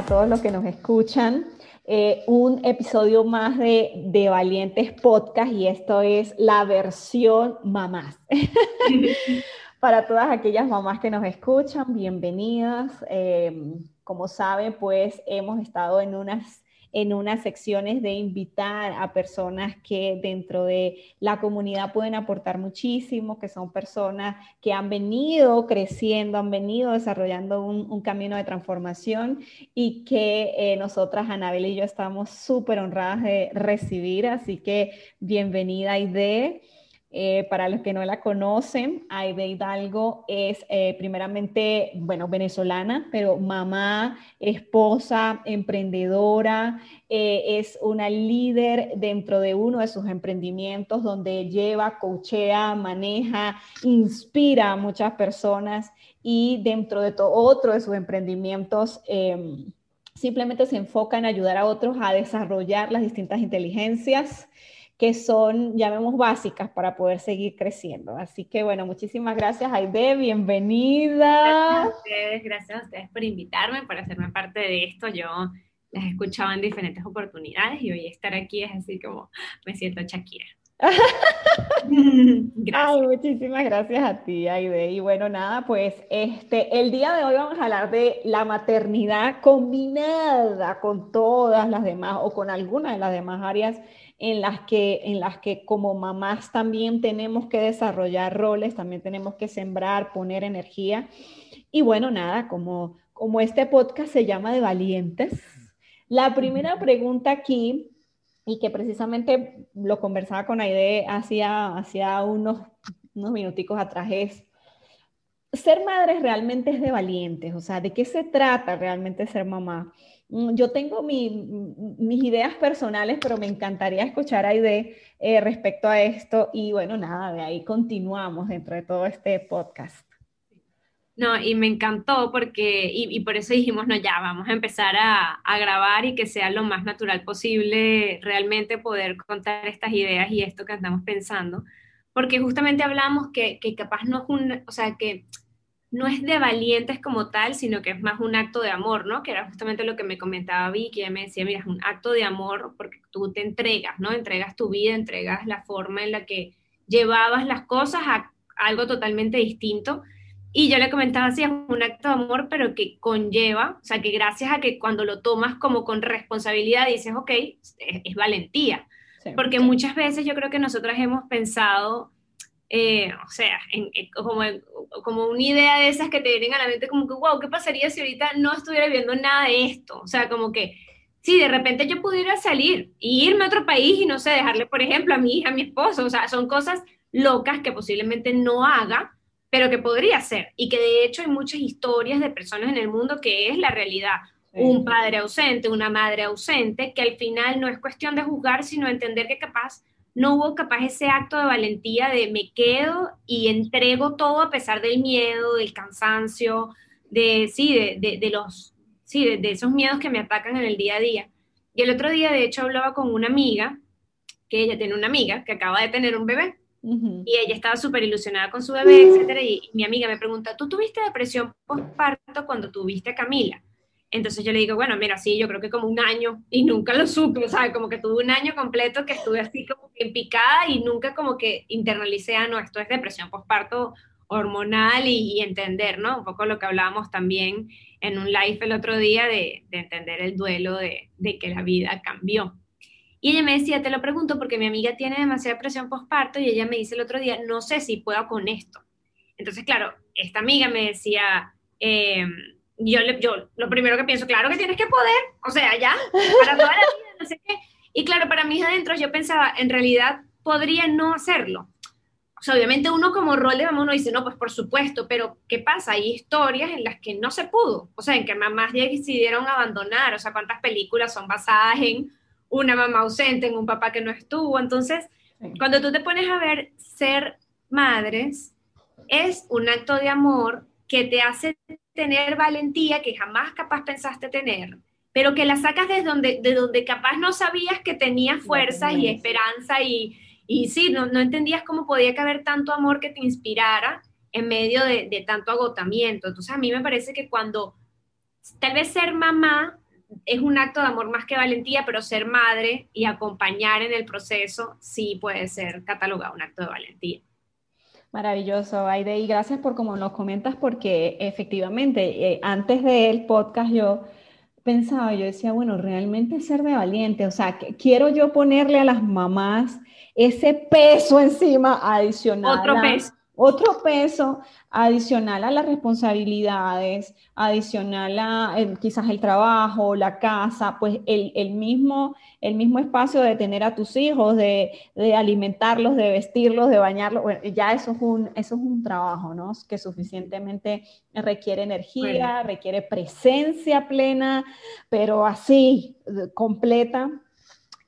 a todos los que nos escuchan. Eh, un episodio más de, de, Valientes Podcast y esto es la versión mamás. Para todas aquellas mamás que nos escuchan, bienvenidas. Eh, como saben, pues hemos estado en unas en unas secciones de invitar a personas que dentro de la comunidad pueden aportar muchísimo, que son personas que han venido creciendo, han venido desarrollando un, camino de transformación y que eh, nosotras, Anabel y yo, estamos súper honradas de recibir. Así que bienvenida, Aide. Eh, para los que no la conocen, Aide Hidalgo es eh, primeramente, bueno, venezolana, pero mamá, esposa, emprendedora, eh, es una líder dentro de uno de sus emprendimientos donde lleva, coachea, maneja, inspira a muchas personas y dentro de otro de sus emprendimientos em, simplemente se enfoca en ayudar a otros a desarrollar las distintas inteligencias que son, llamemos, básicas para poder seguir creciendo. Así que bueno, muchísimas gracias, Aide, bienvenida. Gracias a ustedes, gracias a ustedes por invitarme, por hacerme parte de esto. Yo las he escuchado en diferentes oportunidades y hoy estar aquí es así como me siento Shakira. Ay, muchísimas gracias a ti, Aide. Y bueno, nada, pues este, el día de hoy vamos a hablar de la maternidad combinada con todas las demás o con algunas de las demás áreas en las que, en las que como mamás también tenemos que desarrollar roles, también tenemos que sembrar, poner energía. Y bueno, nada, como, como este podcast se llama de valientes, la primera pregunta aquí, y que precisamente lo conversaba con Aide hacía, hacía unos, unos minuticos atrás, es, ser madre realmente es de valientes, o sea, ¿de qué se trata realmente ser mamá? Mm, yo tengo mis ideas personales, pero me encantaría escuchar a Aide eh, respecto a esto. Y bueno, nada, de ahí continuamos dentro de todo este podcast. No, y me encantó porque, y, por eso dijimos, no, ya, vamos a empezar a, a, grabar y que sea lo más natural posible realmente poder contar estas ideas y esto que andamos pensando. Porque justamente hablamos que, que capaz no es un, o sea, que no es de valientes como tal, sino que es más un acto de amor, ¿no? Que era justamente lo que me comentaba Vicky, ella me decía, mira, es un acto de amor porque tú te entregas, ¿no? Entregas tu vida, entregas la forma en la que llevabas las cosas a algo totalmente distinto. Y yo le comentaba así, es un acto de amor, pero que conlleva, o sea, que gracias a que cuando lo tomas como con responsabilidad dices, ok, es, valentía. porque muchas veces yo creo que nosotras hemos pensado eh, o sea, como, como una idea de esas que te vienen a la mente como que, wow, ¿qué pasaría si ahorita no estuviera viendo nada de esto? O sea, como que, si de repente yo pudiera salir y irme a otro país y no sé, dejarle, por ejemplo, a mi hija, a mi esposo, o sea, son cosas locas que posiblemente no haga, pero que podría hacer. Y que de hecho hay muchas historias de personas en el mundo que es la realidad. Un padre ausente, una madre ausente, que al final no es cuestión de juzgar, sino entender que capaz no hubo capaz ese acto de valentía de me quedo y entrego todo a pesar del miedo, del cansancio, de, sí, de, de, los, sí, de, esos miedos que me atacan en el día a día. Y el otro día, de hecho, hablaba con una amiga, que ella tiene una amiga que acaba de tener un bebé. Y ella estaba súper ilusionada con su bebé, etcétera. Y, y mi amiga me pregunta, ¿tú tuviste depresión postparto cuando tuviste a Camila? Entonces yo le digo, bueno, mira, sí, yo creo que como un año y nunca lo supe, sea, como que tuve un año completo que estuve así como que picada y nunca como que internalicé, ah, no, esto es depresión postparto hormonal y, entender, ¿no? Un poco lo que hablábamos también en un live el otro día de, entender el duelo de, de, que la vida cambió. Y ella me decía, te lo pregunto porque mi amiga tiene demasiada depresión postparto y ella me dice el otro día, no sé si puedo con esto. Entonces, claro, esta amiga me decía, eh, yo, yo lo primero que pienso, claro que tienes que poder, o sea, ya, para toda la vida, no sé qué. Y claro, para mí adentro yo pensaba, en realidad podría no hacerlo. o sea, obviamente uno como rol de mamá uno dice, no, pues por supuesto, pero ¿qué pasa? Hay historias en las que no se pudo, o sea, en que mamás decidieron abandonar, o sea, cuántas películas son basadas en una mamá ausente, en un papá que no estuvo. Entonces, cuando tú te pones a ver ser madres, es un acto de amor que te hace tener valentía que jamás capaz pensaste tener, pero que la sacas desde donde, de donde capaz no sabías que tenías fuerza y esperanza y y sí, no, no entendías cómo podía caber tanto amor que te inspirara en medio de, de tanto agotamiento. Entonces a mí me parece que cuando tal vez ser mamá es un acto de amor más que valentía, pero ser madre y acompañar en el proceso sí puede ser catalogado un acto de valentía. Maravilloso, Aide, y gracias por como nos comentas, porque efectivamente, eh, antes del podcast yo pensaba, yo decía, bueno, realmente ser de valiente, o sea, quiero yo ponerle a las mamás ese peso encima adicional. Otro peso. Otro peso adicional a las responsabilidades, adicional a quizás el trabajo, la casa, pues el, mismo, el mismo espacio de tener a tus hijos, de, alimentarlos, de vestirlos, de bañarlos, ya eso es, un, eso es un trabajo, ¿no? Que suficientemente requiere energía, requiere presencia plena, pero así, completa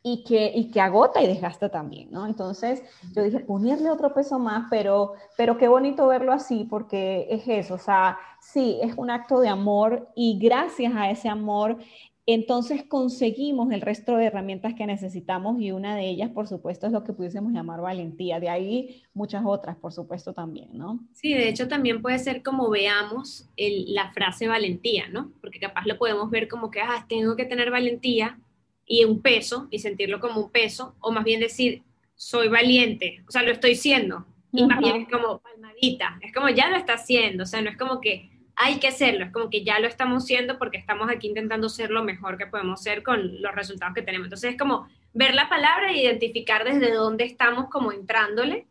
y que, y que agota y desgasta también, ¿no? Entonces yo dije, ponerle otro peso más, pero, pero qué bonito verlo así, porque es eso, o sea, sí, es un acto de amor y gracias a ese amor, entonces conseguimos el resto de herramientas que necesitamos y una de ellas, por supuesto, es lo que pudiésemos llamar valentía. De ahí muchas otras, por supuesto, también, ¿no? Sí, de hecho también puede ser como veamos la frase valentía, ¿no? Porque capaz lo podemos ver como que, ah, tengo que tener valentía y un peso y sentirlo como un peso, o más bien decir, soy valiente, o sea, lo estoy siendo, y más bien es como palmadita, es como ya lo está haciendo, o sea, no es como que hay que hacerlo, es como que ya lo estamos haciendo porque estamos aquí intentando ser lo mejor que podemos ser con los resultados que tenemos. Entonces es como ver la palabra e identificar desde dónde estamos como entrándole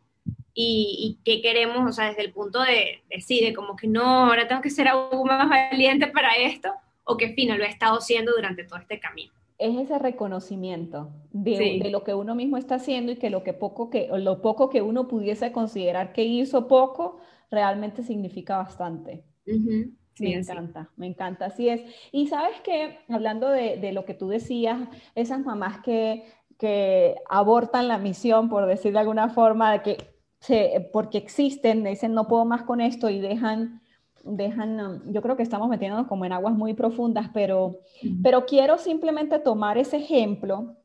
y, qué queremos, o sea, desde el punto de decir, como que no, ahora tengo que ser aún más valiente para esto, o que fino, lo he estado haciendo durante todo este camino es ese reconocimiento de, lo que uno mismo está haciendo y que lo, que poco que lo poco que uno pudiese considerar que hizo poco realmente significa bastante. me encanta, me encanta, así es. Y sabes que, hablando de, lo que tú decías, esas mamás que, que abortan la misión, por decir de alguna forma, de que se, porque existen, dicen no puedo más con esto y dejan dejan, yo creo que estamos metiéndonos como en aguas muy profundas, pero, pero quiero simplemente tomar ese ejemplo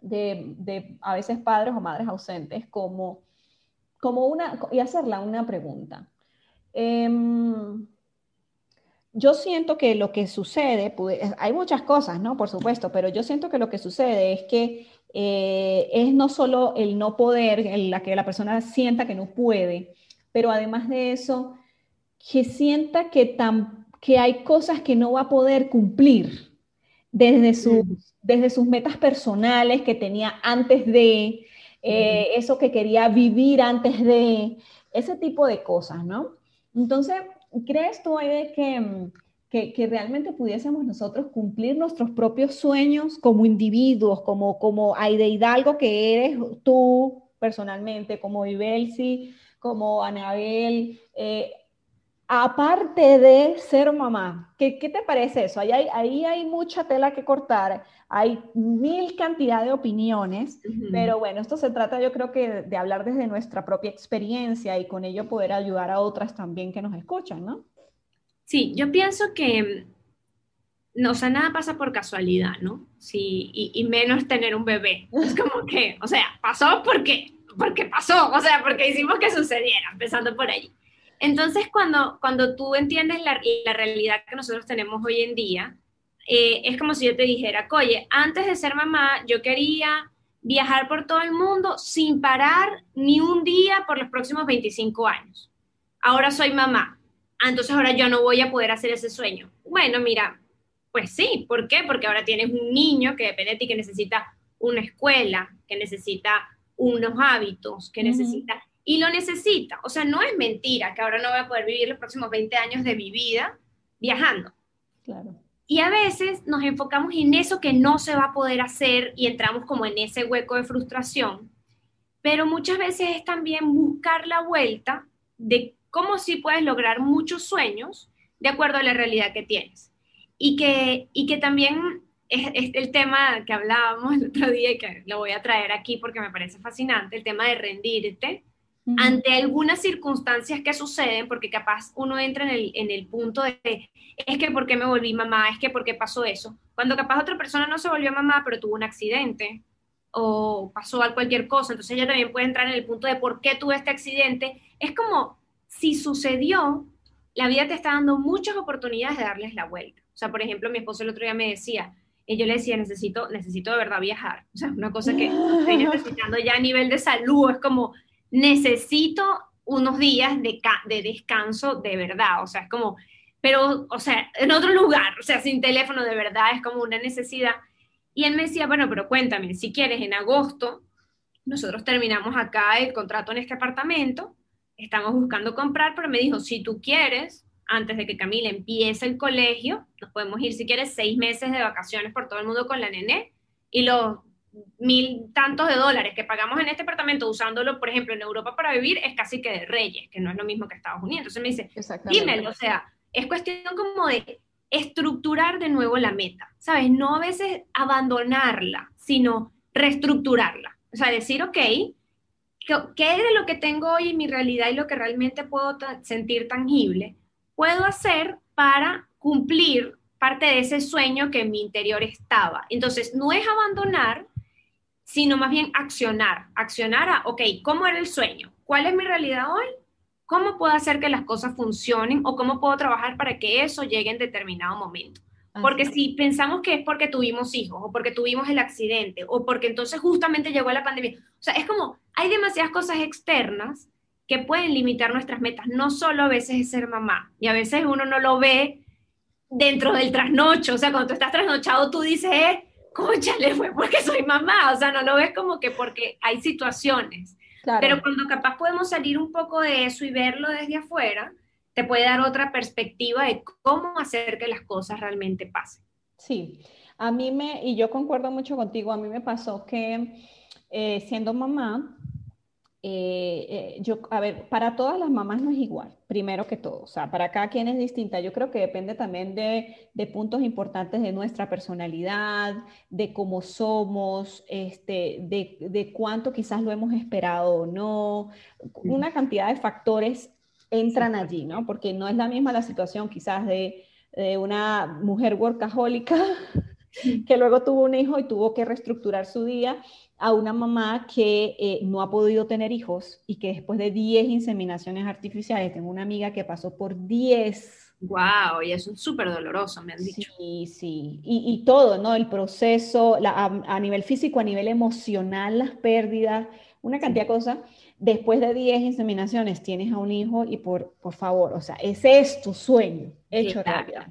de, de, a veces padres o madres ausentes como, como una, y hacerla una pregunta. Em, yo siento que lo que sucede, hay muchas cosas, ¿no? Por supuesto, pero yo siento que lo que sucede es que eh, es no solo el no poder, la que la persona sienta que no puede, pero además de eso, que sienta que, que hay cosas que no va a poder cumplir desde, sus, desde sus metas personales que tenía antes de, eh, eso que quería vivir antes de, ese tipo de cosas, ¿no? Entonces, ¿crees tú, Aide, que, que, que, realmente pudiésemos nosotros cumplir nuestros propios sueños como individuos, como, como Aide Hidalgo que eres tú personalmente, como Ibelsi, como Anabel, eh, aparte de ser mamá, ¿qué, qué te parece eso? Ahí hay, ahí hay, mucha tela que cortar, hay mil cantidad de opiniones, pero bueno, esto se trata yo creo que de hablar desde nuestra propia experiencia y con ello poder ayudar a otras también que nos escuchan, ¿no? Sí, yo pienso que, no, o sea, nada pasa por casualidad, ¿no? Sí, y, y menos tener un bebé. Es como que, o sea, pasó porque, porque pasó, o sea, porque hicimos que sucediera, empezando por ahí. Entonces, cuando, cuando tú entiendes la, realidad que nosotros tenemos hoy en día, eh, es como si yo te dijera, oye, antes de ser mamá, yo quería viajar por todo el mundo sin parar ni un día por los próximos 25 años. Ahora soy mamá. Entonces ahora yo no voy a poder hacer ese sueño. Bueno, mira, pues sí, ¿por qué? Porque ahora tienes un niño que depende de ti, que necesita una escuela, que necesita unos hábitos, que necesita y lo necesita. O sea, no es mentira que ahora no voy a poder vivir los próximos 20 años de mi vida viajando. Claro. Y a veces nos enfocamos en eso que no se va a poder hacer y entramos como en ese hueco de frustración. pero muchas veces es también buscar la vuelta de cómo sí puedes lograr muchos sueños de acuerdo a la realidad que tienes. Y que, y que también es, el tema que hablábamos el otro día y que lo voy a traer aquí porque me parece fascinante, el tema de rendirte ante algunas circunstancias que suceden, porque capaz uno entra en el, en el punto de, es que por qué me volví mamá, es que por qué pasó eso, cuando capaz otra persona no se volvió mamá, pero tuvo un accidente o pasó cualquier cosa, entonces ella también puede entrar en el punto de por qué tuve este accidente. Es como si sucedió, la vida te está dando muchas oportunidades de darles la vuelta. O sea, por ejemplo, mi esposo el otro día me decía, y yo le decía, necesito, necesito de verdad viajar. O sea, una cosa que estoy necesitando ya a nivel de salud, es como, necesito unos días de, de descanso de verdad, o sea, es como, pero, o sea, en otro lugar, o sea, sin teléfono de verdad, es como una necesidad. Y él me decía, bueno, pero cuéntame, si quieres, en agosto, nosotros terminamos acá el contrato en este apartamento, estamos buscando comprar, pero me dijo, si tú quieres, antes de que Camila empiece el colegio, nos podemos ir, si quieres, seis meses de vacaciones por todo el mundo con la nené, y los mil tantos de dólares que pagamos en este apartamento usándolo, por ejemplo, en Europa para vivir, es casi que de reyes, que no es lo mismo que Estados Unidos. Entonces me dice, dímelo, o sea, es cuestión como de estructurar de nuevo la meta, ¿sabes? No a veces abandonarla, sino reestructurarla. O sea, decir, ok, ¿qué de lo que tengo hoy en mi realidad y lo que realmente puedo sentir tangible puedo hacer para cumplir parte de ese sueño que en mi interior estaba? Entonces, no es abandonar, sino más bien accionar, accionar a, ok, ¿cómo era el sueño? ¿Cuál es mi realidad hoy? ¿Cómo puedo hacer que las cosas funcionen o cómo puedo trabajar para que eso llegue en determinado momento? Porque si pensamos que es porque tuvimos hijos o porque tuvimos el accidente o porque entonces justamente llegó la pandemia, o sea, es como, hay demasiadas cosas externas que pueden limitar nuestras metas. No solo a veces es ser mamá y a veces uno no lo ve dentro del trasnocho, o sea, cuando tú estás trasnochado tú dices, eh, le fue porque soy mamá, o sea, no lo ves como que porque hay situaciones. Pero cuando capaz podemos salir un poco de eso y verlo desde afuera, te puede dar otra perspectiva de cómo hacer que las cosas realmente pasen. Sí, a mí me, y yo concuerdo mucho contigo, a mí me pasó que eh, siendo mamá, eh, eh, yo, a ver, para todas las mamás no es igual, primero que todo, o sea, para cada quien es distinta. Yo creo que depende también de, de puntos importantes de nuestra personalidad, de cómo somos, este, de, de, cuánto quizás lo hemos esperado o no. Una cantidad de factores entran allí, ¿no? Porque no es la misma la situación quizás de, de una mujer workahólica que luego tuvo un hijo y tuvo que reestructurar su día a una mamá que eh, no ha podido tener hijos y que después de 10 inseminaciones artificiales, tengo una amiga que pasó por 10. Wow, y eso es súper doloroso, me han dicho. Sí, sí, y, y todo, ¿no? El proceso, a, nivel físico, a nivel emocional, las pérdidas, una cantidad de cosas. Después de 10 inseminaciones tienes a un hijo y por, por favor, o sea, ese es tu sueño hecho realidad.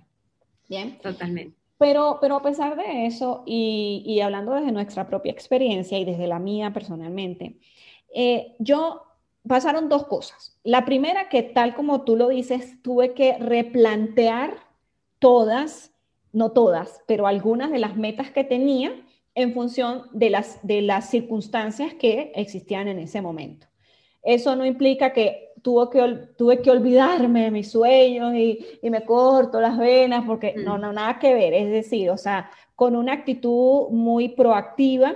Bien. Totalmente. Pero, pero a pesar de eso, y, hablando desde nuestra propia experiencia y desde la mía personalmente, eh, yo pasaron dos cosas. La primera, que tal como tú lo dices, tuve que replantear todas, no todas, pero algunas de las metas que tenía en función de las, de las circunstancias que existían en ese momento. Eso no implica que que, tuve que olvidarme de mis sueños y, me corto las venas porque no, no, nada que ver. Es decir, o sea, con una actitud muy proactiva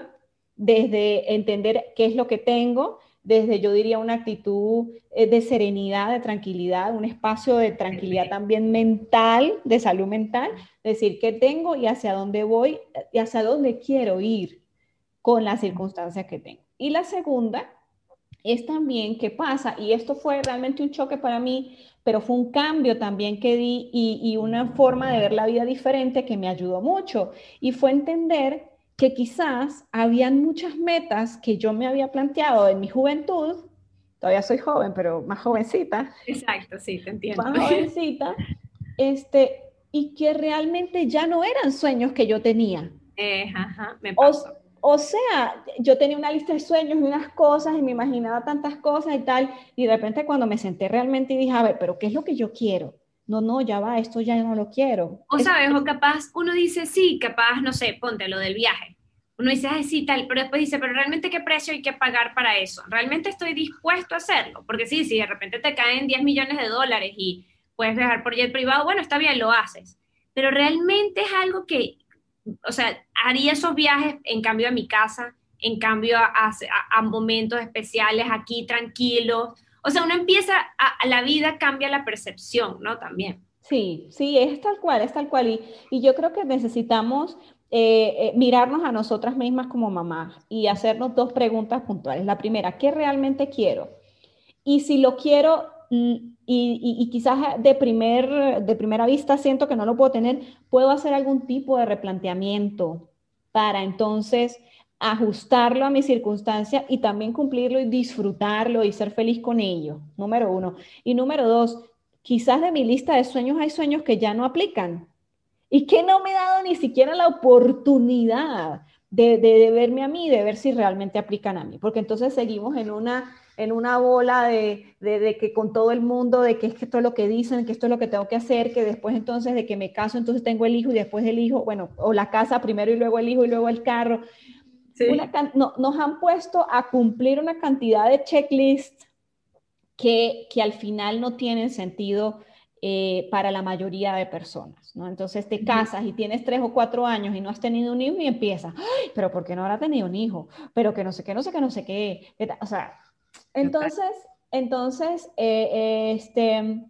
desde entender qué es lo que tengo, desde yo diría una actitud eh, de serenidad, de tranquilidad, un espacio de tranquilidad también mental, de salud mental, decir qué tengo y hacia dónde voy y hacia dónde quiero ir con las circunstancias que tengo. Y la segunda es también qué pasa, y esto fue realmente un choque para mí, pero fue un cambio también que di y, una forma de ver la vida diferente que me ayudó mucho, y fue entender que quizás habían muchas metas que yo me había planteado en mi juventud, todavía soy joven, pero más jovencita. Exacto, sí, te entiendo. Más jovencita, este, y que realmente ya no eran sueños que yo tenía. Eh, ajá, me pasó. O sea, yo tenía una lista de sueños y unas cosas y me imaginaba tantas cosas y tal, y de repente cuando me senté realmente y dije, a ver, pero ¿qué es lo que yo quiero? No, no, ya va, esto ya no lo quiero. O sabes, o capaz uno dice, sí, capaz, no sé, ponte lo del viaje. uno dice, ay, sí, tal, pero después dice, pero realmente qué precio hay que pagar para eso. ¿Realmente estoy dispuesto a hacerlo? Porque sí, si de repente te caen 10 millones de dólares y puedes viajar por jet privado, bueno, está bien, lo haces. Pero realmente es algo que, o sea, haría esos viajes en cambio a mi casa, en cambio a, momentos especiales aquí tranquilos. O sea, uno empieza, a, la vida cambia la percepción, ¿no? También. Sí, sí, es tal cual, es tal cual. Y, y yo creo que necesitamos eh, eh, mirarnos a nosotras mismas como mamás y hacernos dos preguntas puntuales. La primera, ¿qué realmente quiero? Y si lo quiero y, y, quizás de, primer, de primera vista siento que no lo puedo tener, puedo hacer algún tipo de replanteamiento para entonces ajustarlo a mi circunstancia y también cumplirlo y disfrutarlo y ser feliz con ello, número uno. Y número dos, quizás de mi lista de sueños hay sueños que ya no aplican y que no me he dado ni siquiera la oportunidad de, de, verme a mí, de ver si realmente aplican a mí, porque entonces seguimos en una, en una bola de, de, que con todo el mundo, de que es que esto es lo que dicen, que esto es lo que tengo que hacer, que después entonces de que me caso, entonces tengo el hijo y después el hijo, bueno, o la casa primero y luego el hijo y luego el carro. no, nos han puesto a cumplir una cantidad de checklists que, que al final no tienen sentido eh, para la mayoría de personas, ¿no? Entonces te casas y tienes tres o cuatro años y no has tenido un hijo y empiezas, ¡Ay, pero ¿por qué no habrá tenido un hijo? Pero que no sé qué, no sé qué, no sé qué. O sea, entonces, entonces, eh, este,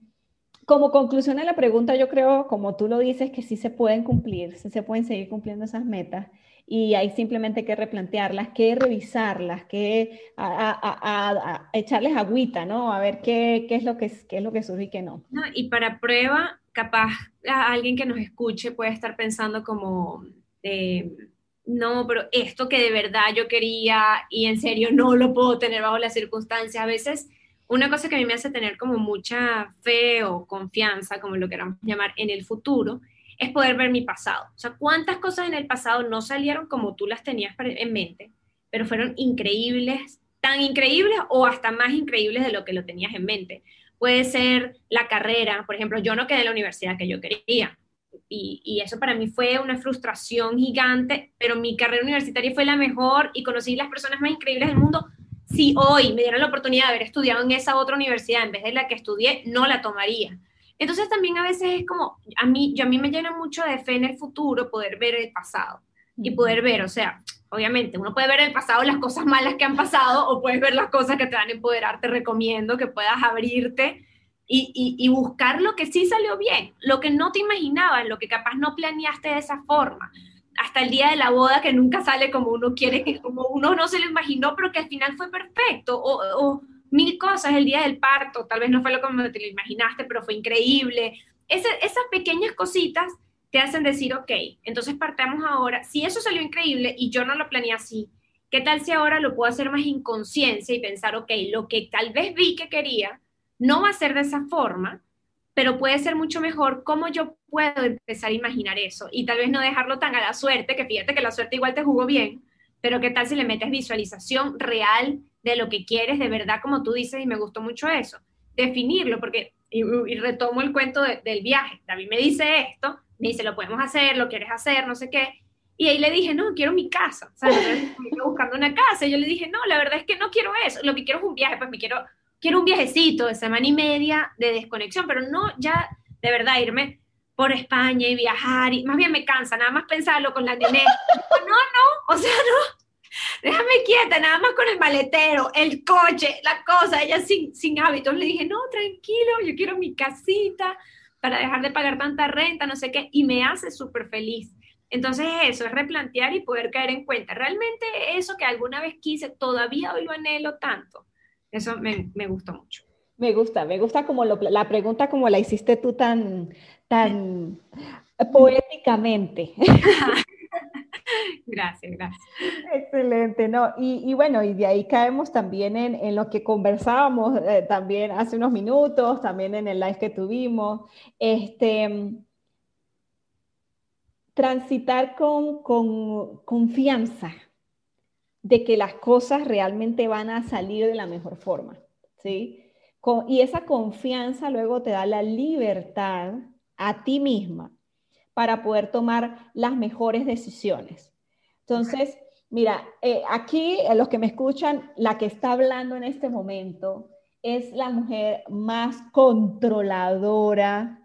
como conclusión de la pregunta, yo creo, como tú lo dices, que sí se pueden cumplir, sí se pueden seguir cumpliendo esas metas y hay simplemente que replantearlas, que revisarlas, que a, echarles agüita, ¿no? A ver qué, qué, es lo que, qué es lo que surge y qué no. no. Y para prueba, capaz alguien que nos escuche puede estar pensando como, eh, no, pero esto que de verdad yo quería y en serio no lo puedo tener bajo las circunstancias. A veces una cosa que a mí me hace tener como mucha fe o confianza, como lo queramos llamar, en el futuro, es poder ver mi pasado. O sea, cuántas cosas en el pasado no salieron como tú las tenías en mente, pero fueron increíbles, tan increíbles o hasta más increíbles de lo que lo tenías en mente. Puede ser la carrera, por ejemplo, yo no quedé en la universidad que yo quería. Y, y, eso para mí fue una frustración gigante, pero mi carrera universitaria fue la mejor y conocí las personas más increíbles del mundo. Si hoy me dieran la oportunidad de haber estudiado en esa otra universidad en vez de la que estudié, no la tomaría. Entonces también a veces es como, a mí, yo, a mí me llena mucho de fe en el futuro poder ver el pasado y poder ver, o sea, obviamente uno puede ver el pasado las cosas malas que han pasado o puedes ver las cosas que te van a empoderar, te recomiendo que puedas abrirte y, buscar lo que sí salió bien, lo que no te imaginabas, lo que capaz no planeaste de esa forma. Hasta el día de la boda que nunca sale como uno quiere, que como uno no se lo imaginó, pero que al final fue perfecto. O, o mil cosas, el día del parto, tal vez no fue lo como te lo imaginaste, pero fue increíble. esas pequeñas cositas te hacen decir, ok, entonces partamos ahora, si eso salió increíble y yo no lo planeé así, ¿qué tal si ahora lo puedo hacer más inconsciencia y pensar, ok, lo que tal vez vi que quería, no va a ser de esa forma, pero puede ser mucho mejor cómo yo puedo empezar a imaginar eso y tal vez no dejarlo tan a la suerte, que fíjate que la suerte igual te jugó bien, pero qué tal si le metes visualización real de lo que quieres de verdad, como tú dices, y me gustó mucho eso, definirlo, porque, y, retomo el cuento del viaje, David me dice esto, me dice, lo podemos hacer, lo quieres hacer, no sé qué, y ahí le dije, no, quiero mi casa, o sea, buscando una casa, y yo le dije, no, la verdad es que no quiero eso, lo que quiero es un viaje, pues me quiero, quiero un viajecito de semana y media de desconexión, pero no ya, de verdad, irme por España y viajar, y más bien me cansa, nada más pensarlo con la nené. No, no, o sea, no, déjame quieta, nada más con el maletero, el coche, la cosa, ella sin, sin hábitos. Le dije, no, tranquilo, yo quiero mi casita para dejar de pagar tanta renta, no sé qué, y me hace súper feliz. Entonces eso es replantear y poder caer en cuenta. Realmente eso que alguna vez quise, todavía hoy lo anhelo tanto. Eso me, me gustó mucho. Me gusta, me gusta como la pregunta como la hiciste tú tan, tan poéticamente. gracias, gracias. Excelente, ¿no? Y, bueno, y de ahí caemos también en, lo que conversábamos eh, también hace unos minutos, también en el live que tuvimos, este, transitar con, confianza de que las cosas realmente van a salir de la mejor forma, ¿sí? y esa confianza luego te da la libertad a ti misma para poder tomar las mejores decisiones. Entonces, Mira, eh, aquí, los que me escuchan, la que está hablando en este momento es la mujer más controladora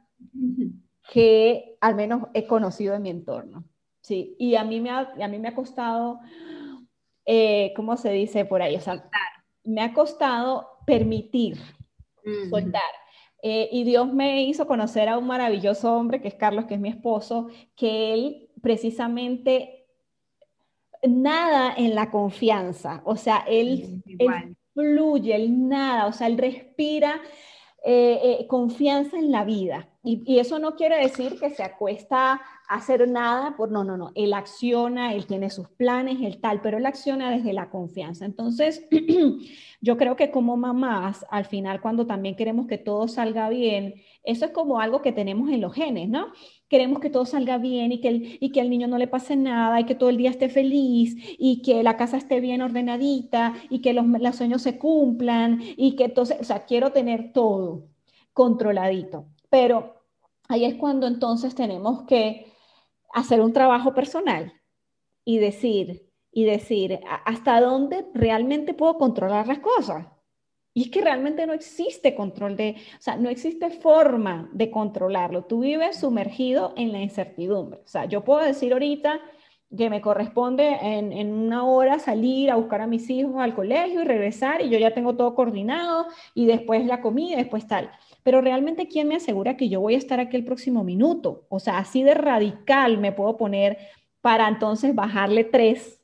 que al menos he conocido en mi entorno. Sí, y a mí me ha, a mí me ha costado, eh, ¿cómo se dice por ahí? O sea, me ha costado permitir, soltar. Eh, y Dios me hizo conocer a un maravilloso hombre que es Carlos, que es mi esposo, que él precisamente nada en la confianza, o sea, él, fluye, él nada, o sea, él respira eh, eh, confianza en la vida. Y, eso no quiere decir que se acuesta a hacer nada, por no, no, no, él acciona, él tiene sus planes, él tal, pero él acciona desde la confianza. Entonces, yo creo que como mamás, al final, cuando también queremos que todo salga bien, eso es como algo que tenemos en los genes, ¿no? Queremos que todo salga bien y que, el, y que al niño no le pase nada y que todo el día esté feliz y que la casa esté bien ordenadita y que los, los sueños se cumplan y que entonces, o sea, quiero tener todo controladito. Pero ahí es cuando entonces tenemos que hacer un trabajo personal y decir, y decir, ¿hasta dónde realmente puedo controlar las cosas? Y es que realmente no existe control de, o sea, no existe forma de controlarlo. Tú vives sumergido en la incertidumbre. O sea, yo puedo decir ahorita que me corresponde en, en, una hora salir a buscar a mis hijos al colegio y regresar y yo ya tengo todo coordinado y después la comida, después tal. Pero realmente, ¿quién me asegura que yo voy a estar aquí el próximo minuto? O sea, así de radical me puedo poner para entonces bajarle tres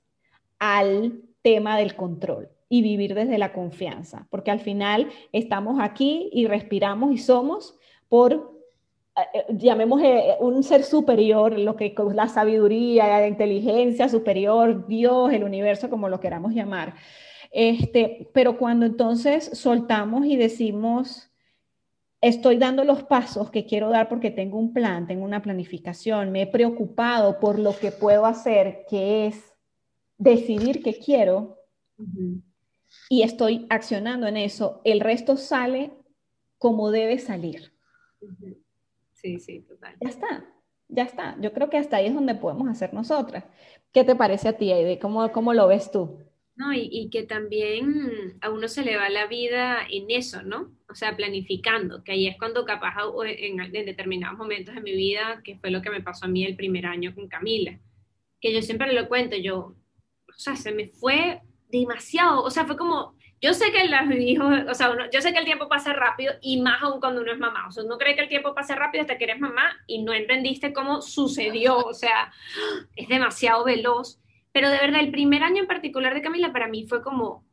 al tema del control y vivir desde la confianza, porque al final estamos aquí y respiramos y somos por, eh, eh, llamemos eh, un ser superior, lo que la sabiduría, la inteligencia superior, Dios, el universo, como lo queramos llamar. Este, pero cuando entonces soltamos y decimos, estoy dando los pasos que quiero dar porque tengo un plan, tengo una planificación, me he preocupado por lo que puedo hacer, que es decidir qué quiero, y estoy accionando en eso, el resto sale como debe salir. Sí, sí, total. Ya está, ya está. Yo creo que hasta ahí es donde podemos hacer nosotras. ¿Qué te parece a ti, Aide? ¿Cómo, cómo lo ves tú? No, y, y, que también a uno se le va la vida en eso, ¿no? O sea, planificando, que ahí es cuando capaz en, en, determinados momentos de mi vida, que fue lo que me pasó a mí el primer año con Camila, que yo siempre lo cuento, yo, o sea, se me fue demasiado, o sea, fue como, yo sé que los hijos, o sea, yo sé que el tiempo pasa rápido y más aún cuando uno es mamá, o sea, no cree que el tiempo pase rápido hasta que eres mamá y no entendiste cómo sucedió, o sea, es demasiado veloz, pero de verdad, el primer año en particular de Camila para mí fue como,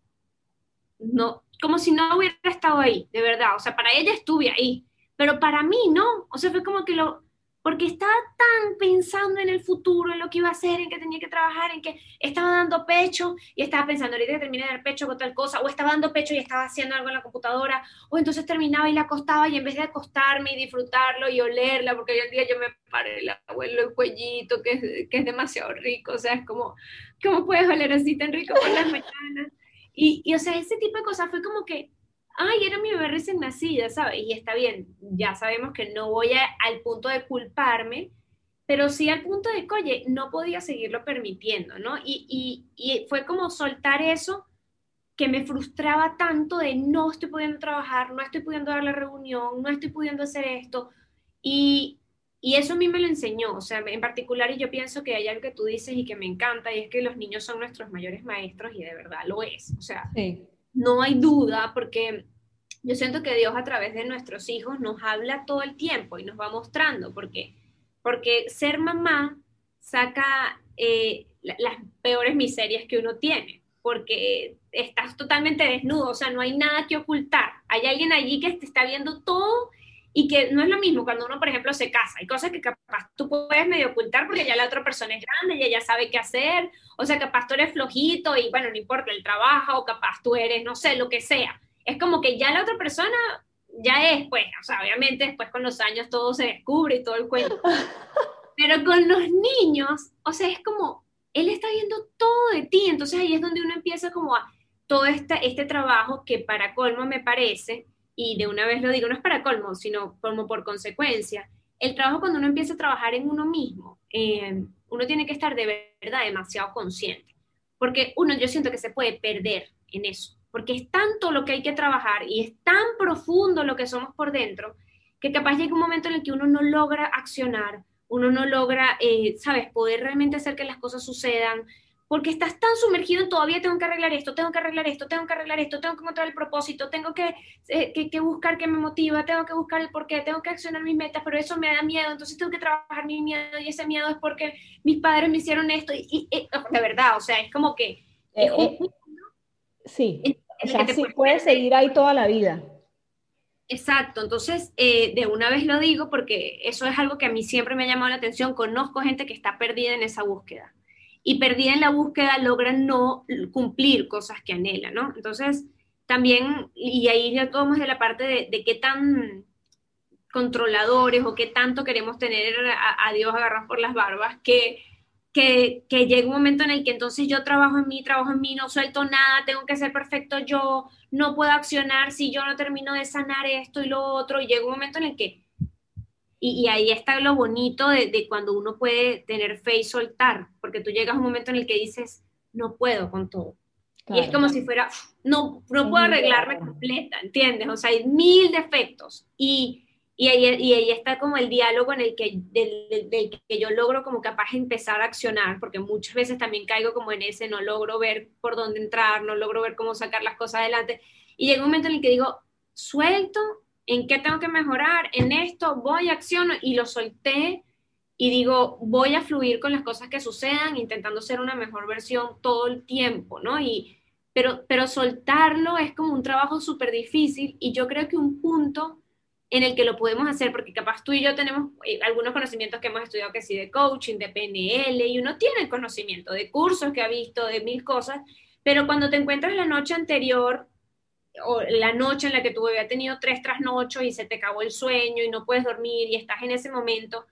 no, como si no hubiera estado ahí, de verdad, o sea, para ella estuve ahí, pero para mí no, o sea, fue como que lo, porque estaba tan pensando en el futuro, en lo que iba a hacer, en que tenía que trabajar, en que estaba dando pecho y estaba pensando, ahorita que terminé de dar pecho con tal cosa, o estaba dando pecho y estaba haciendo algo en la computadora, o entonces terminaba y la acostaba y en vez de acostarme y disfrutarlo y olerla, porque hoy en día yo me paré el abuelo el cuellito, que es, que es demasiado rico, o sea, es como, ¿cómo puedes oler así tan rico por las mañanas? Y, y, o sea, ese tipo de cosas fue como que ay, era mi bebé recién nacida, ¿sabes? Y está bien, ya sabemos que no voy al punto de culparme, pero sí al punto de oye, no podía seguirlo permitiendo, ¿no? Y, y, fue como soltar eso que me frustraba tanto de no estoy pudiendo trabajar, no estoy pudiendo dar la reunión, no estoy pudiendo hacer esto. Y, y eso a mí me lo enseñó, o sea, en particular, y yo pienso que hay algo que tú dices y que me encanta, y es que los niños son nuestros mayores maestros, y de verdad lo es. O sea, sí no hay duda, porque yo siento que Dios a través de nuestros hijos nos habla todo el tiempo y nos va mostrando, porque, porque ser mamá saca eh, las peores miserias que uno tiene, porque estás totalmente desnudo, o sea, no hay nada que ocultar. Hay alguien allí que te está viendo todo y que no es lo mismo cuando uno, por ejemplo, se casa. Hay cosas que capaz tú puedes medio ocultar porque ya la otra persona es grande y ella sabe qué hacer. O sea, capaz tú eres flojito y bueno, no importa el trabajo, o capaz tú eres, no sé, lo que sea. Es como que ya la otra persona ya es, pues, o sea, obviamente después con los años todo se descubre y todo el cuento. Pero con los niños, o sea, es como, él está viendo todo de ti. Entonces ahí es donde uno empieza como a todo este, este trabajo que para colmo me parece y de una vez lo digo, no es para colmo, sino como por consecuencia, el trabajo cuando uno empieza a trabajar en uno mismo, eh, uno tiene que estar de verdad demasiado consciente, porque uno, yo siento que se puede perder en eso, porque es tanto lo que hay que trabajar y es tan profundo lo que somos por dentro, que capaz llega un momento en el que uno no logra accionar, uno no logra, eh, sabes, poder realmente hacer que las cosas sucedan, porque estás tan sumergido en todavía tengo que arreglar esto, tengo que arreglar esto, tengo que arreglar esto, tengo que encontrar el propósito, tengo que, eh, que, buscar qué me motiva, tengo que buscar el porqué, tengo que accionar mis metas, pero eso me da miedo, entonces tengo que trabajar mi miedo y ese miedo es porque mis padres me hicieron esto y, de verdad, o sea, es como que... Eh, eh, sí, o sea, sí puedes seguir ahí toda la vida. Exacto, entonces de una vez lo digo porque eso es algo que a mí siempre me ha llamado la atención, conozco gente que está perdida en esa búsqueda y perdida en la búsqueda logran no cumplir cosas que anhelan, ¿no? Entonces, también, y ahí ya tomamos de la parte de, qué tan controladores o qué tanto queremos tener a, Dios agarrados por las barbas, que, que, que llega un momento en el que entonces yo trabajo en mí, trabajo en mí, no suelto nada, tengo que ser perfecto yo, no puedo accionar si yo no termino de sanar esto y lo otro, y llega un momento en el que y, ahí está lo bonito de, cuando uno puede tener fe y soltar, porque tú llegas a un momento en el que dices, no puedo con todo. Y es como si fuera, no, no puedo arreglarme completa, ¿entiendes? O sea, hay mil defectos. Y, y, ahí, y ahí está como el diálogo en el que, del, que yo logro como capaz de empezar a accionar, porque muchas veces también caigo como en ese, no logro ver por dónde entrar, no logro ver cómo sacar las cosas adelante. Y llega un momento en el que digo, suelto ¿En qué tengo que mejorar? En esto voy, acciono y lo solté y digo, voy a fluir con las cosas que sucedan, intentando ser una mejor versión todo el tiempo, ¿no? Y, pero, pero soltarlo es como un trabajo súper difícil y yo creo que un punto en el que lo podemos hacer, porque capaz tú y yo tenemos eh, algunos conocimientos que hemos estudiado, que sí, de coaching, de PNL, y uno tiene el conocimiento de cursos que ha visto, de mil cosas, pero cuando te encuentras la noche anterior o la noche en la que tu bebé ha tenido tres trasnochos y se te acabó el sueño y no puedes dormir y estás en ese momento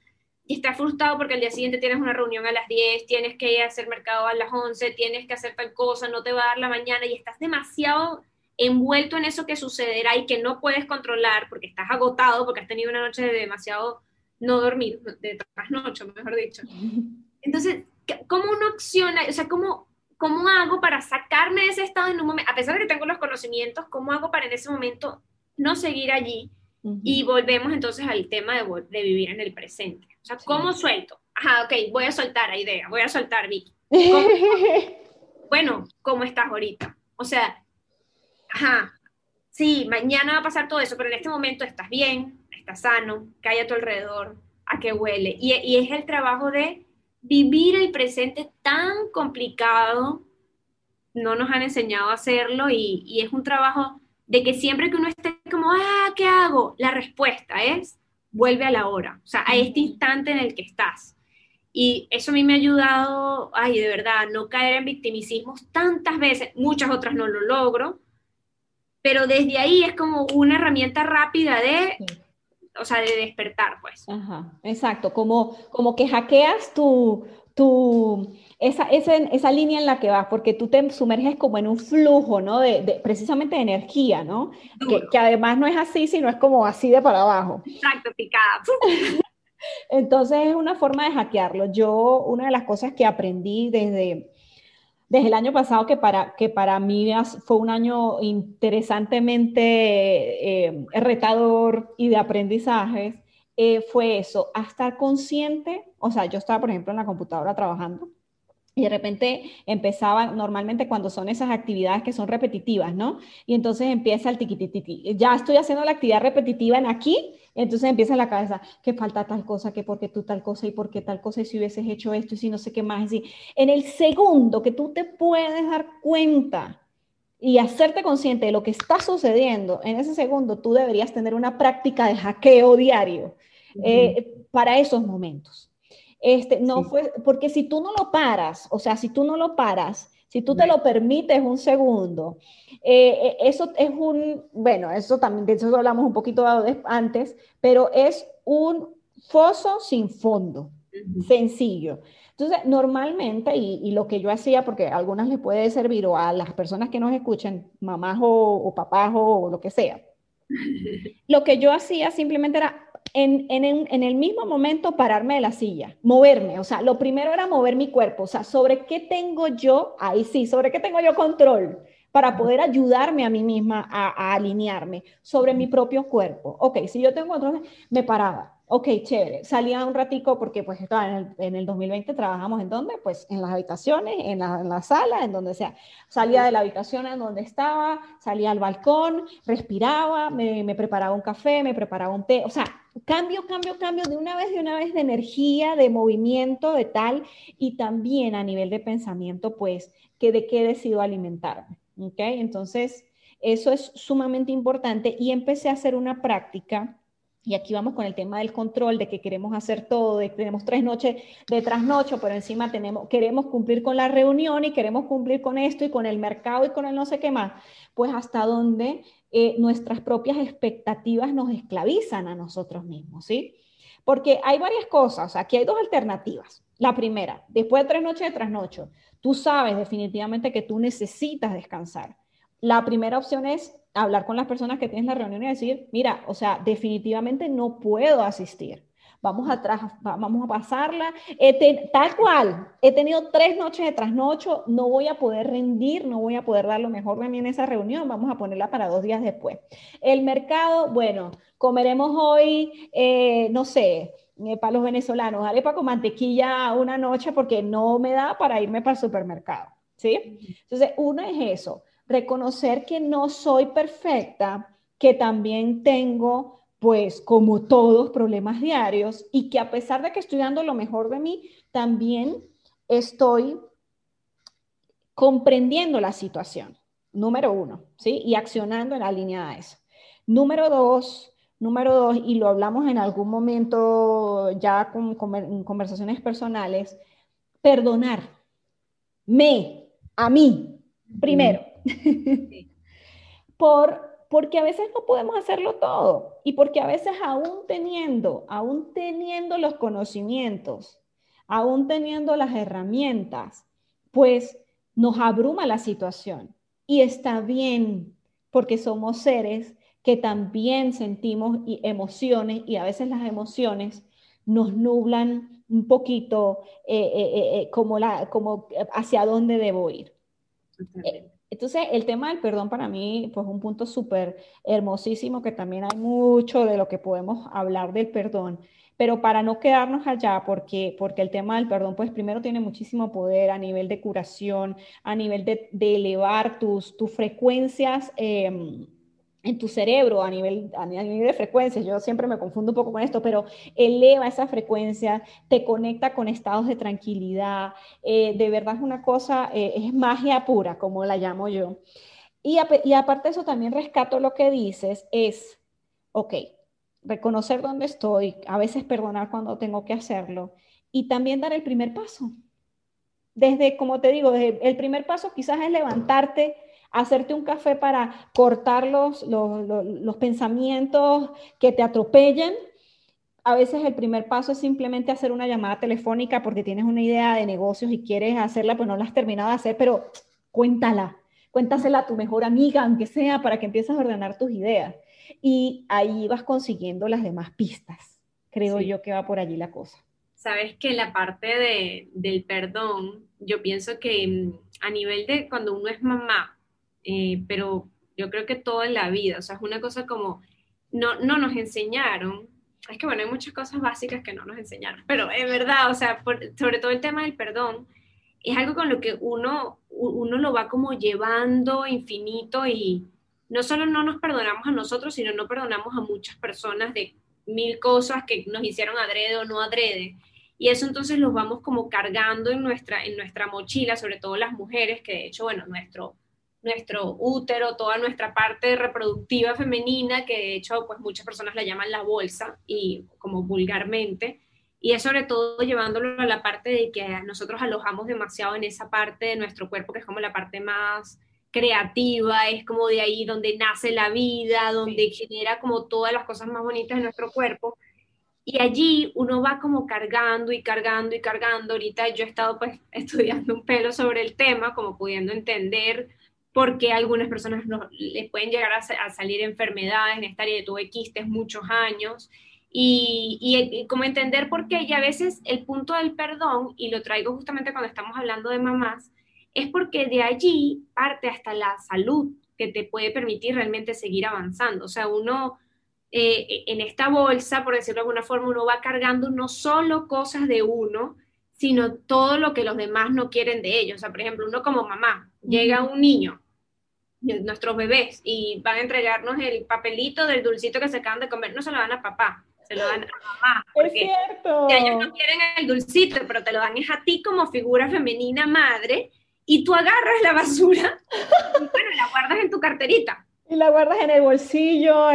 y estás frustrado porque al día siguiente tienes una reunión a las 10, tienes que ir a hacer mercado a las 11, tienes que hacer tal cosa, no te va a dar la mañana y estás demasiado envuelto en eso que sucederá y que no puedes controlar porque estás agotado, porque has tenido una noche de demasiado no dormir, de trasnocho, mejor dicho. Entonces, ¿cómo uno acciona? O sea, ¿cómo, ¿cómo hago para sacarme de ese estado en un momento, a pesar de que tengo los conocimientos, cómo hago para en ese momento no seguir allí? Y volvemos entonces al tema de, de, vivir en el presente. O sea, ¿cómo suelto? Ajá, ok, voy a soltar a idea, voy a soltar Vicky. bueno, ¿cómo estás ahorita? O sea, ajá, sí, mañana va a pasar todo eso, pero en este momento estás bien, estás sano, ¿qué hay a tu alrededor? ¿A qué huele? Y, y es el trabajo de vivir el presente tan complicado, no nos han enseñado a hacerlo y, es un trabajo de que siempre que uno esté como, ah, ¿qué hago? La respuesta es, vuelve a la hora, o sea, a este instante en el que estás. Y eso a mí me ha ayudado, ay, de verdad, no caer en victimicismos tantas veces, muchas otras no lo logro, pero desde ahí es como una herramienta rápida de o sea, de despertar, pues. Ajá, exacto, como, como que hackeas tu, tu, esa, esa, esa, línea en la que vas, porque tú te sumerges como en un flujo, ¿no? De, de precisamente de energía, ¿no? Que, que, además no es así, sino es como así de para abajo. Exacto, picada. Entonces es una forma de hackearlo. Yo, una de las cosas que aprendí desde desde el año pasado, que para, que para mí fue un año interesantemente eh, retador y de aprendizajes, eh, fue eso, a estar consciente, o sea, yo estaba, por ejemplo, en la computadora trabajando y de repente empezaba, normalmente cuando son esas actividades que son repetitivas, ¿no? Y entonces empieza el tiquitititi. Ya estoy haciendo la actividad repetitiva en aquí, entonces empieza en la cabeza que falta tal cosa, que porque tú tal cosa y por qué tal cosa y si hubieses hecho esto y si no sé qué más. Y en el segundo que tú te puedes dar cuenta y hacerte consciente de lo que está sucediendo, en ese segundo tú deberías tener una práctica de hackeo diario eh, para esos momentos. Este, no fue, porque si tú no lo paras, o sea, si tú no lo paras, si tú te lo permites un segundo, eh, eh, eso es un, bueno, eso también, de eso hablamos un poquito antes, pero es un foso sin fondo, sencillo. Entonces, normalmente, y, lo que yo hacía, porque a algunas les puede servir, o a las personas que nos escuchan, mamás o, o papás o lo que sea, lo que yo hacía simplemente era en, en, el mismo momento pararme de la silla, moverme. O sea, lo primero era mover mi cuerpo. O sea, ¿sobre qué tengo yo? Ahí sí, ¿sobre qué tengo yo control? Para poder ayudarme a mí misma a, a alinearme sobre mi propio cuerpo. Ok, si yo tengo control, me paraba Ok, chévere. Salía un ratico porque pues en el, en el 2020 trabajamos en dónde? Pues en las habitaciones, en la, en la, sala, en donde sea. Salía de la habitación en donde estaba, salía al balcón, respiraba, me, me, preparaba un café, me preparaba un té. O sea, cambio, cambio, cambio de una vez, de una vez de energía, de movimiento, de tal. Y también a nivel de pensamiento, pues, que de qué decido alimentarme. ¿Ok? Entonces, eso es sumamente importante y empecé a hacer una práctica y aquí vamos con el tema del control, de que queremos hacer todo, de que tenemos tres noches de trasnocho, pero encima tenemos, queremos cumplir con la reunión y queremos cumplir con esto y con el mercado y con el no sé qué más. Pues hasta donde eh, nuestras propias expectativas nos esclavizan a nosotros mismos, ¿sí? Porque hay varias cosas, aquí hay dos alternativas. La primera, después de tres noches de trasnocho, tú sabes definitivamente que tú necesitas descansar. La primera opción es hablar con las personas que tienes la reunión y decir, mira, o sea, definitivamente no puedo asistir. Vamos a, vamos a pasarla. tal cual, he tenido tres noches de trasnocho, no voy a poder rendir, no voy a poder dar lo mejor de mí en esa reunión, vamos a ponerla para dos días después. El mercado, bueno, comeremos hoy, eh, no sé, eh, para los venezolanos, arepa con mantequilla una noche porque no me da para irme para el supermercado, ¿sí? Entonces, uno es eso reconocer que no soy perfecta, que también tengo, pues como todos, problemas diarios y que a pesar de que estoy dando lo mejor de mí, también estoy comprendiendo la situación, número uno, ¿sí? Y accionando en la línea de eso. Número dos, número dos, y lo hablamos en algún momento ya con, con conversaciones personales, perdonar. Me, a mí, primero. Por, porque a veces no podemos hacerlo todo y porque a veces aún teniendo, aún teniendo los conocimientos, aún teniendo las herramientas, pues nos abruma la situación. Y está bien, porque somos seres que también sentimos emociones y a veces las emociones nos nublan un poquito eh, eh, eh, como, la, como hacia dónde debo ir. Entonces, el tema del perdón para mí, pues un punto súper hermosísimo, que también hay mucho de lo que podemos hablar del perdón, pero para no quedarnos allá, porque, porque el tema del perdón, pues primero tiene muchísimo poder a nivel de curación, a nivel de, elevar tus, tus frecuencias. Em, en tu cerebro a nivel, a nivel de frecuencias, yo siempre me confundo un poco con esto, pero eleva esa frecuencia, te conecta con estados de tranquilidad, eh, de verdad es una cosa, eh, es magia pura, como la llamo yo. Y, y aparte de eso, también rescato lo que dices, es, ok, reconocer dónde estoy, a veces perdonar cuando tengo que hacerlo, y también dar el primer paso. Desde, como te digo, el primer paso quizás es levantarte, hacerte un café para cortar los, los, pensamientos que te atropellan. A veces el primer paso es simplemente hacer una llamada telefónica porque tienes una idea de negocios y quieres hacerla, pues no la has terminado de hacer, pero cuéntala, cuéntasela a tu mejor amiga, aunque sea, para que empieces a ordenar tus ideas. Y ahí vas consiguiendo las demás pistas. Creo yo que va por allí la cosa. Sabes que la parte de, del perdón, yo pienso que mm, a nivel de cuando uno es mamá, eh, pero yo creo que todo en la vida, o sea, es una cosa como, no, no nos enseñaron, es que bueno, hay muchas cosas básicas que no nos enseñaron, pero es verdad, o sea, sobre todo el tema del perdón, es algo con lo que uno, uno lo va como llevando infinito y no solo no nos perdonamos a nosotros, sino no perdonamos a muchas personas de mil cosas que nos hicieron adrede o no adrede. Y eso entonces los vamos como cargando en nuestra, en nuestra mochila, sobre todo las mujeres, que de hecho, bueno, nuestro, nuestro útero, toda nuestra parte reproductiva femenina, que de hecho pues muchas personas la llaman la bolsa y como vulgarmente, y es sobre todo llevándolo a la parte de que nosotros alojamos demasiado en esa parte de nuestro cuerpo que es como la parte más creativa, es como de ahí donde nace la vida, donde genera como todas las cosas más bonitas de nuestro cuerpo. Y allí uno va como cargando y cargando y cargando. Ahorita yo he estado pues estudiando un pelo sobre el tema, como pudiendo entender porque algunas personas no, les pueden llegar a, salir enfermedades en esta área de tuve quistes muchos años y, y, como entender por qué, y a veces el punto del perdón, y lo traigo justamente cuando estamos hablando de mamás, es porque de allí parte hasta la salud que te puede permitir realmente seguir avanzando. O sea, uno eh, en esta bolsa, por decirlo de alguna forma, uno va cargando no solo cosas de uno, sino todo lo que los demás no quieren de ellos. O sea, por ejemplo, uno como mamá, llega un niño, nuestros bebés, y van a entregarnos el papelito del dulcito que se acaban de comer, no se lo dan a papá, se lo dan a mamá. es cierto. ellos no quieren el dulcito, pero te lo dan es a ti como figura femenina madre, y tú agarras la basura y bueno, la guardas en tu carterita. Y la guardas en el bolsillo.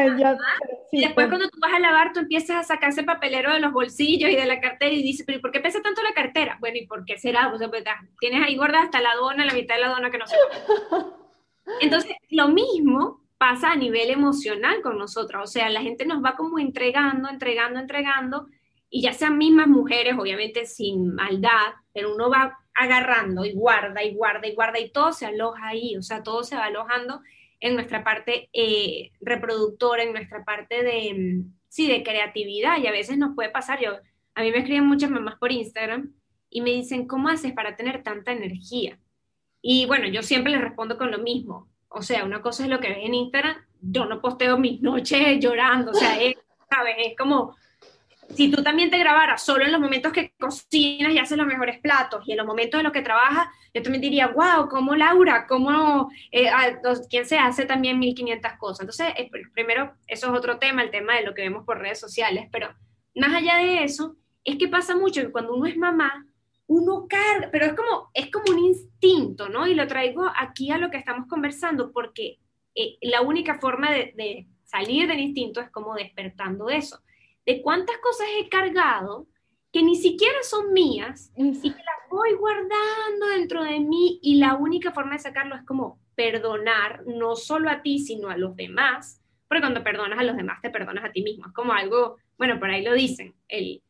y después cuando tú vas a lavar, tú empiezas a sacar ese papelero de los bolsillos y de la cartera y dices, pero ¿por qué pesa tanto la cartera? Bueno, ¿y por qué será? O sea, pues, tienes ahí guardada hasta la dona, la mitad de la dona que no sé. Entonces, lo mismo pasa a nivel emocional con nosotros. O sea, la gente nos va como entregando, entregando, entregando, y ya sean mismas mujeres, obviamente sin maldad, pero uno va agarrando y guarda y guarda y guarda y todo se aloja ahí, o sea, todo se va alojando en nuestra parte eh, reproductora, en nuestra parte de, mm, sí, de creatividad y a veces nos puede pasar, yo, a mí me escriben muchas mamás por Instagram y me dicen, ¿cómo haces para tener tanta energía? Y bueno, yo siempre les respondo con lo mismo, o sea, una cosa es lo que ves en Instagram, yo no posteo mis noches llorando, o sea, es, ¿sabes? Es como, si tú también te grabaras solo en los momentos que cocinas y haces los mejores platos y en los momentos en los que trabajas, yo también diría, wow, como Laura, como eh, quien se hace también 1500 cosas. Entonces, eh, primero, eso es otro tema, el tema de lo que vemos por redes sociales, pero más allá de eso, es que pasa mucho que cuando uno es mamá, uno carga, pero es como, es como un instinto, ¿no? Y lo traigo aquí a lo que estamos conversando, porque eh, la única forma de, de salir del instinto es como despertando eso. De cuántas cosas he cargado que ni siquiera son mías y que las voy guardando dentro de mí y la única forma de sacarlo es como perdonar no solo a ti, sino a los demás, porque cuando perdonas a los demás te perdonas a ti mismo, es como algo, bueno, por ahí lo dicen, el,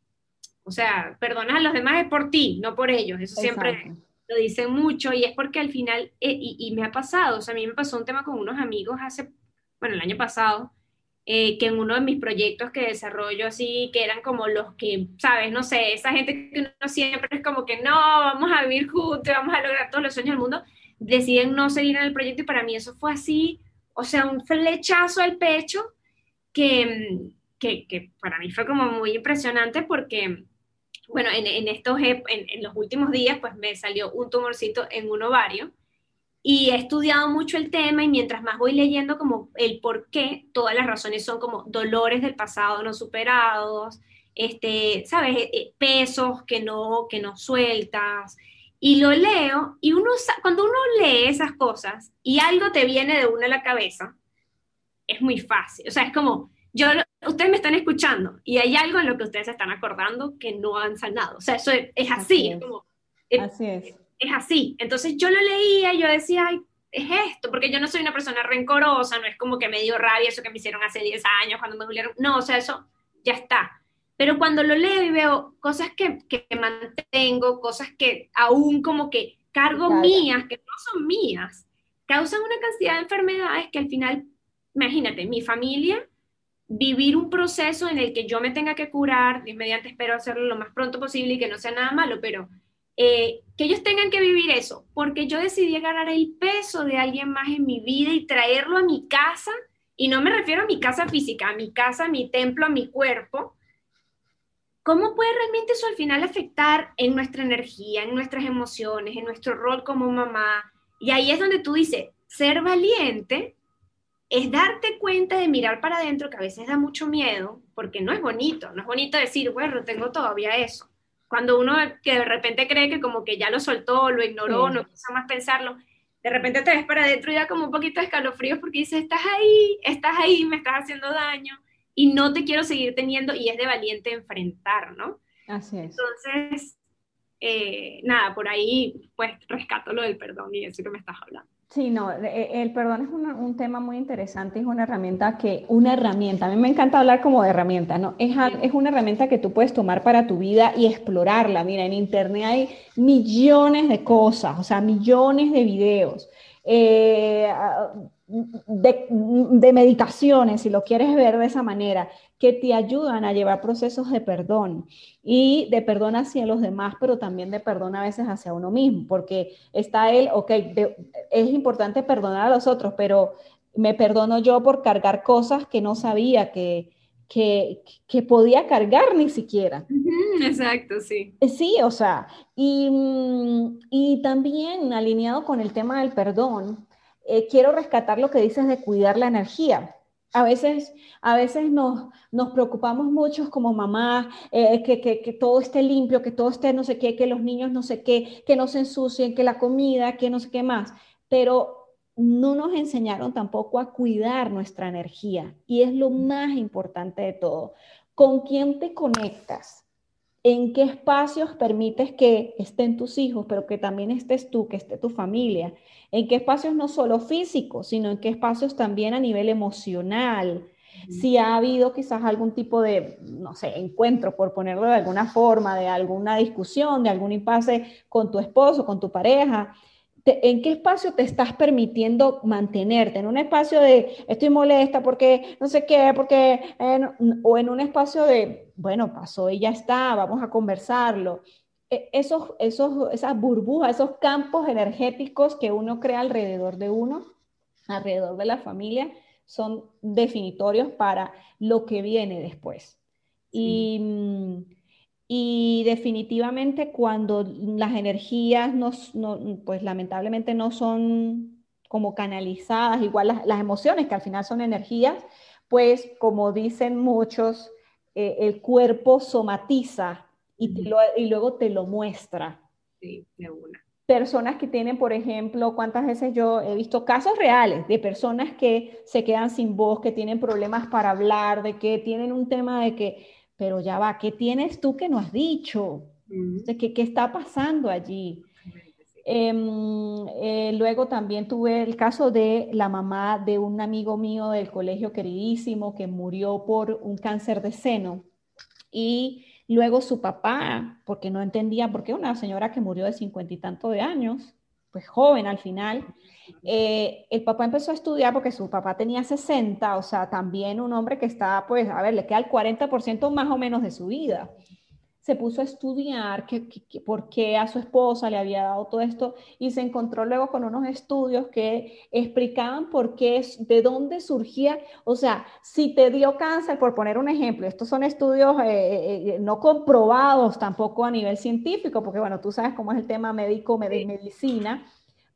o sea, perdonas a los demás es por ti, no por ellos, eso siempre lo dicen mucho y es porque al final, eh, y, y me ha pasado, o sea, a mí me pasó un tema con unos amigos hace, bueno, el año pasado, eh, que en uno de mis proyectos que desarrollo así, que eran como los que, sabes, no sé, esa gente que uno siempre es como que no, vamos a vivir juntos, vamos a lograr todos los sueños del mundo, deciden no seguir en el proyecto y para mí eso fue así, o sea, un flechazo al pecho que, que, que para mí fue como muy impresionante porque, bueno, en, en estos, en, en los últimos días pues me salió un tumorcito en un ovario y he estudiado mucho el tema y mientras más voy leyendo como el por qué, todas las razones son como dolores del pasado no superados, este, ¿sabes? Eh, eh, pesos que no, que no sueltas. Y lo leo y uno, cuando uno lee esas cosas y algo te viene de una a la cabeza, es muy fácil. O sea, es como, yo, ustedes me están escuchando y hay algo en lo que ustedes se están acordando que no han sanado. O sea, eso es, así. Es como, así es es así. Entonces yo lo leía y yo decía, ay, es esto, porque yo no soy una persona rencorosa, no es como que me dio rabia eso que me hicieron hace 10 años cuando me dolieron, no, o sea, eso ya está. Pero cuando lo leo y veo cosas que, que mantengo, cosas que aún como que cargo mías, que no son mías, causan una cantidad de enfermedades que al final, imagínate, mi familia, vivir un proceso en el que yo me tenga que curar, y mediante espero hacerlo lo más pronto posible y que no sea nada malo, pero eh, que ellos tengan que vivir eso, porque yo decidí agarrar el peso de alguien más en mi vida y traerlo a mi casa, y no me refiero a mi casa física, a mi casa, a mi templo, a mi cuerpo. ¿Cómo puede realmente eso al final afectar en nuestra energía, en nuestras emociones, en nuestro rol como mamá? Y ahí es donde tú dices, ser valiente es darte cuenta de mirar para adentro, que a veces da mucho miedo, porque no es bonito, no es bonito decir, bueno, tengo todavía eso cuando uno que de repente cree que como que ya lo soltó, lo ignoró, no quiso más pensarlo, de repente te ves para adentro ya como un poquito de escalofríos porque dices, estás ahí, estás ahí, me estás haciendo daño y no te quiero seguir teniendo y es de valiente enfrentar, ¿no? Así es. Entonces, eh, nada, por ahí pues rescato lo del perdón y eso que me estás hablando. Sí, no, e, el perdón es un tema muy interesante, es una herramienta que, una herramienta, a mí me encanta hablar como de herramienta, ¿no? Es, es una herramienta que tú puedes tomar para tu vida y explorarla. Mira, en Internet hay millones de cosas, o sea, millones de videos. Eh, de, meditaciones, si lo quieres ver de esa manera, que te ayudan a llevar procesos de perdón y de perdón hacia los demás, pero también de perdón a veces hacia uno mismo, porque está él, ok, es importante perdonar a los otros, pero me perdono yo por cargar cosas que no sabía que, que, que podía cargar ni siquiera. Exacto, sí. Eh, sí, o sea, y, mm, y también alineado con el tema del perdón, eh, quiero rescatar lo que dices de cuidar la energía. A veces, a veces nos, nos preocupamos mucho como mamá, eh, que, que, que, todo esté limpio, que todo esté no sé qué, que los niños no sé qué, que no se ensucien, que la comida, que no sé qué más. Pero no nos enseñaron tampoco a cuidar nuestra energía. Y es lo más importante de todo. ¿Con quién te conectas? ¿En qué espacios permites que estén tus hijos, pero que también estés tú, que esté tu familia? ¿En qué espacios no solo físicos, sino en qué espacios también a nivel emocional? Si ha habido quizás algún tipo de, no sé, encuentro, por ponerlo de alguna forma, de alguna discusión, de algún impasse con tu esposo, con tu pareja, ¿en qué espacio te estás permitiendo mantenerte? ¿En un espacio de estoy molesta porque no sé qué, porque, o en un espacio de, bueno, pasó y ya está, vamos a conversarlo? E, esos, esos, esas burbujas, esos campos energéticos que uno crea alrededor de uno, alrededor de la familia, son definitorios para lo que viene después. Y, y, definitivamente cuando las energías no, pues lamentablemente no son como canalizadas, igual las, las, emociones que al final son energías, pues como dicen muchos, eh, el cuerpo somatiza y, luego te lo muestra. Sí, de una. Personas que tienen, por ejemplo, cuántas veces yo he visto casos reales de personas que se quedan sin voz, que tienen problemas para hablar, de que tienen un tema de que, pero ya va, ¿qué tienes tú que no has dicho? ¿qué, ¿Qué está pasando allí? Em, eh, luego también tuve el caso de la mamá de un amigo mío del colegio queridísimo que murió por un cáncer de seno y Luego su papá, porque no entendía por qué una señora que murió de cincuenta y tanto de años, pues joven al final, eh, el papá empezó a estudiar porque su papá tenía 60, o sea, también un hombre que está, pues, a ver, le queda el 40% más o menos de su vida se puso a estudiar que, por qué a su esposa le había dado todo esto y se encontró luego con unos estudios que explicaban por qué, de dónde surgía, o sea, si te dio cáncer, por poner un ejemplo, estos son estudios eh, eh, eh, no comprobados tampoco a nivel científico, porque bueno, tú sabes cómo es el tema médico, medicina,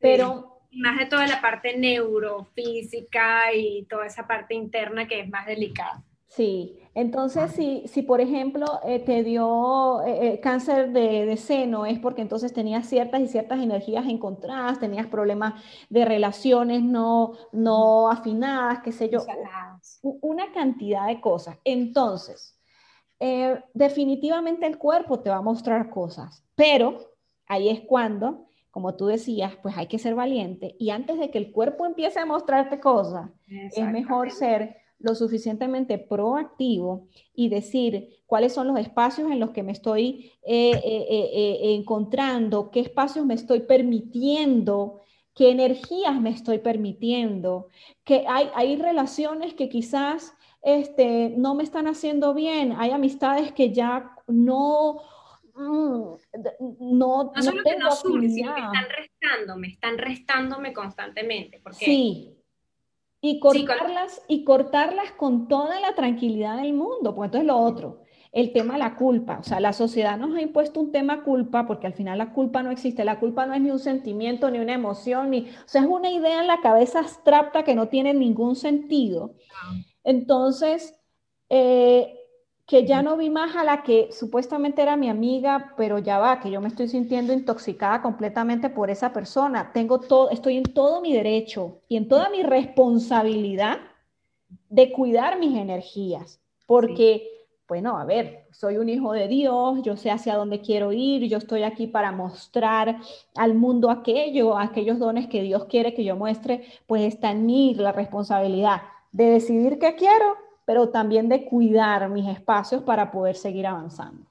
pero... Más de toda la parte neurofísica y toda esa parte interna que es más delicada. Sí, entonces si, si por ejemplo eh, te dio eh, eh, cáncer de, seno es porque entonces tenías ciertas y ciertas energías encontradas, tenías problemas de relaciones no, no afinadas, qué sé yo, una cantidad de cosas. Entonces, definitivamente el cuerpo te va a mostrar cosas, pero ahí es cuando, como tú decías, pues hay que ser valiente y antes de que el cuerpo empiece a mostrarte cosas, es mejor ser lo suficientemente proactivo y decir cuáles son los espacios en los que me estoy eh, eh, eh, encontrando, qué espacios me estoy permitiendo, qué energías me estoy permitiendo, que hay, hay relaciones que quizás este, no me están haciendo bien, hay amistades que ya no... Mm, no, no, solo que no suben, sino que están restándome, están restándome constantemente. Porque sí, y cortarlas, y cortarlas con toda la tranquilidad del mundo, pues entonces lo otro, el tema de la culpa, o sea, la sociedad nos ha impuesto un tema culpa, porque al final la culpa no existe, la culpa no es ni un sentimiento, ni una emoción, ni, o sea, es una idea en la cabeza abstracta que no tiene ningún sentido. Ah. Entonces, eh, que ya no vi más a la que supuestamente era mi amiga, pero ya va, que yo me estoy sintiendo intoxicada completamente por esa persona. Tengo todo, estoy en todo mi derecho y en toda mi responsabilidad de cuidar mis energías, porque, bueno, a ver, soy un hijo de Dios, yo sé hacia dónde quiero ir, yo estoy aquí para mostrar al mundo aquello, aquellos dones que Dios quiere que yo muestre, pues está en mí la responsabilidad de decidir qué quiero pero también de cuidar mis espacios para poder seguir avanzando.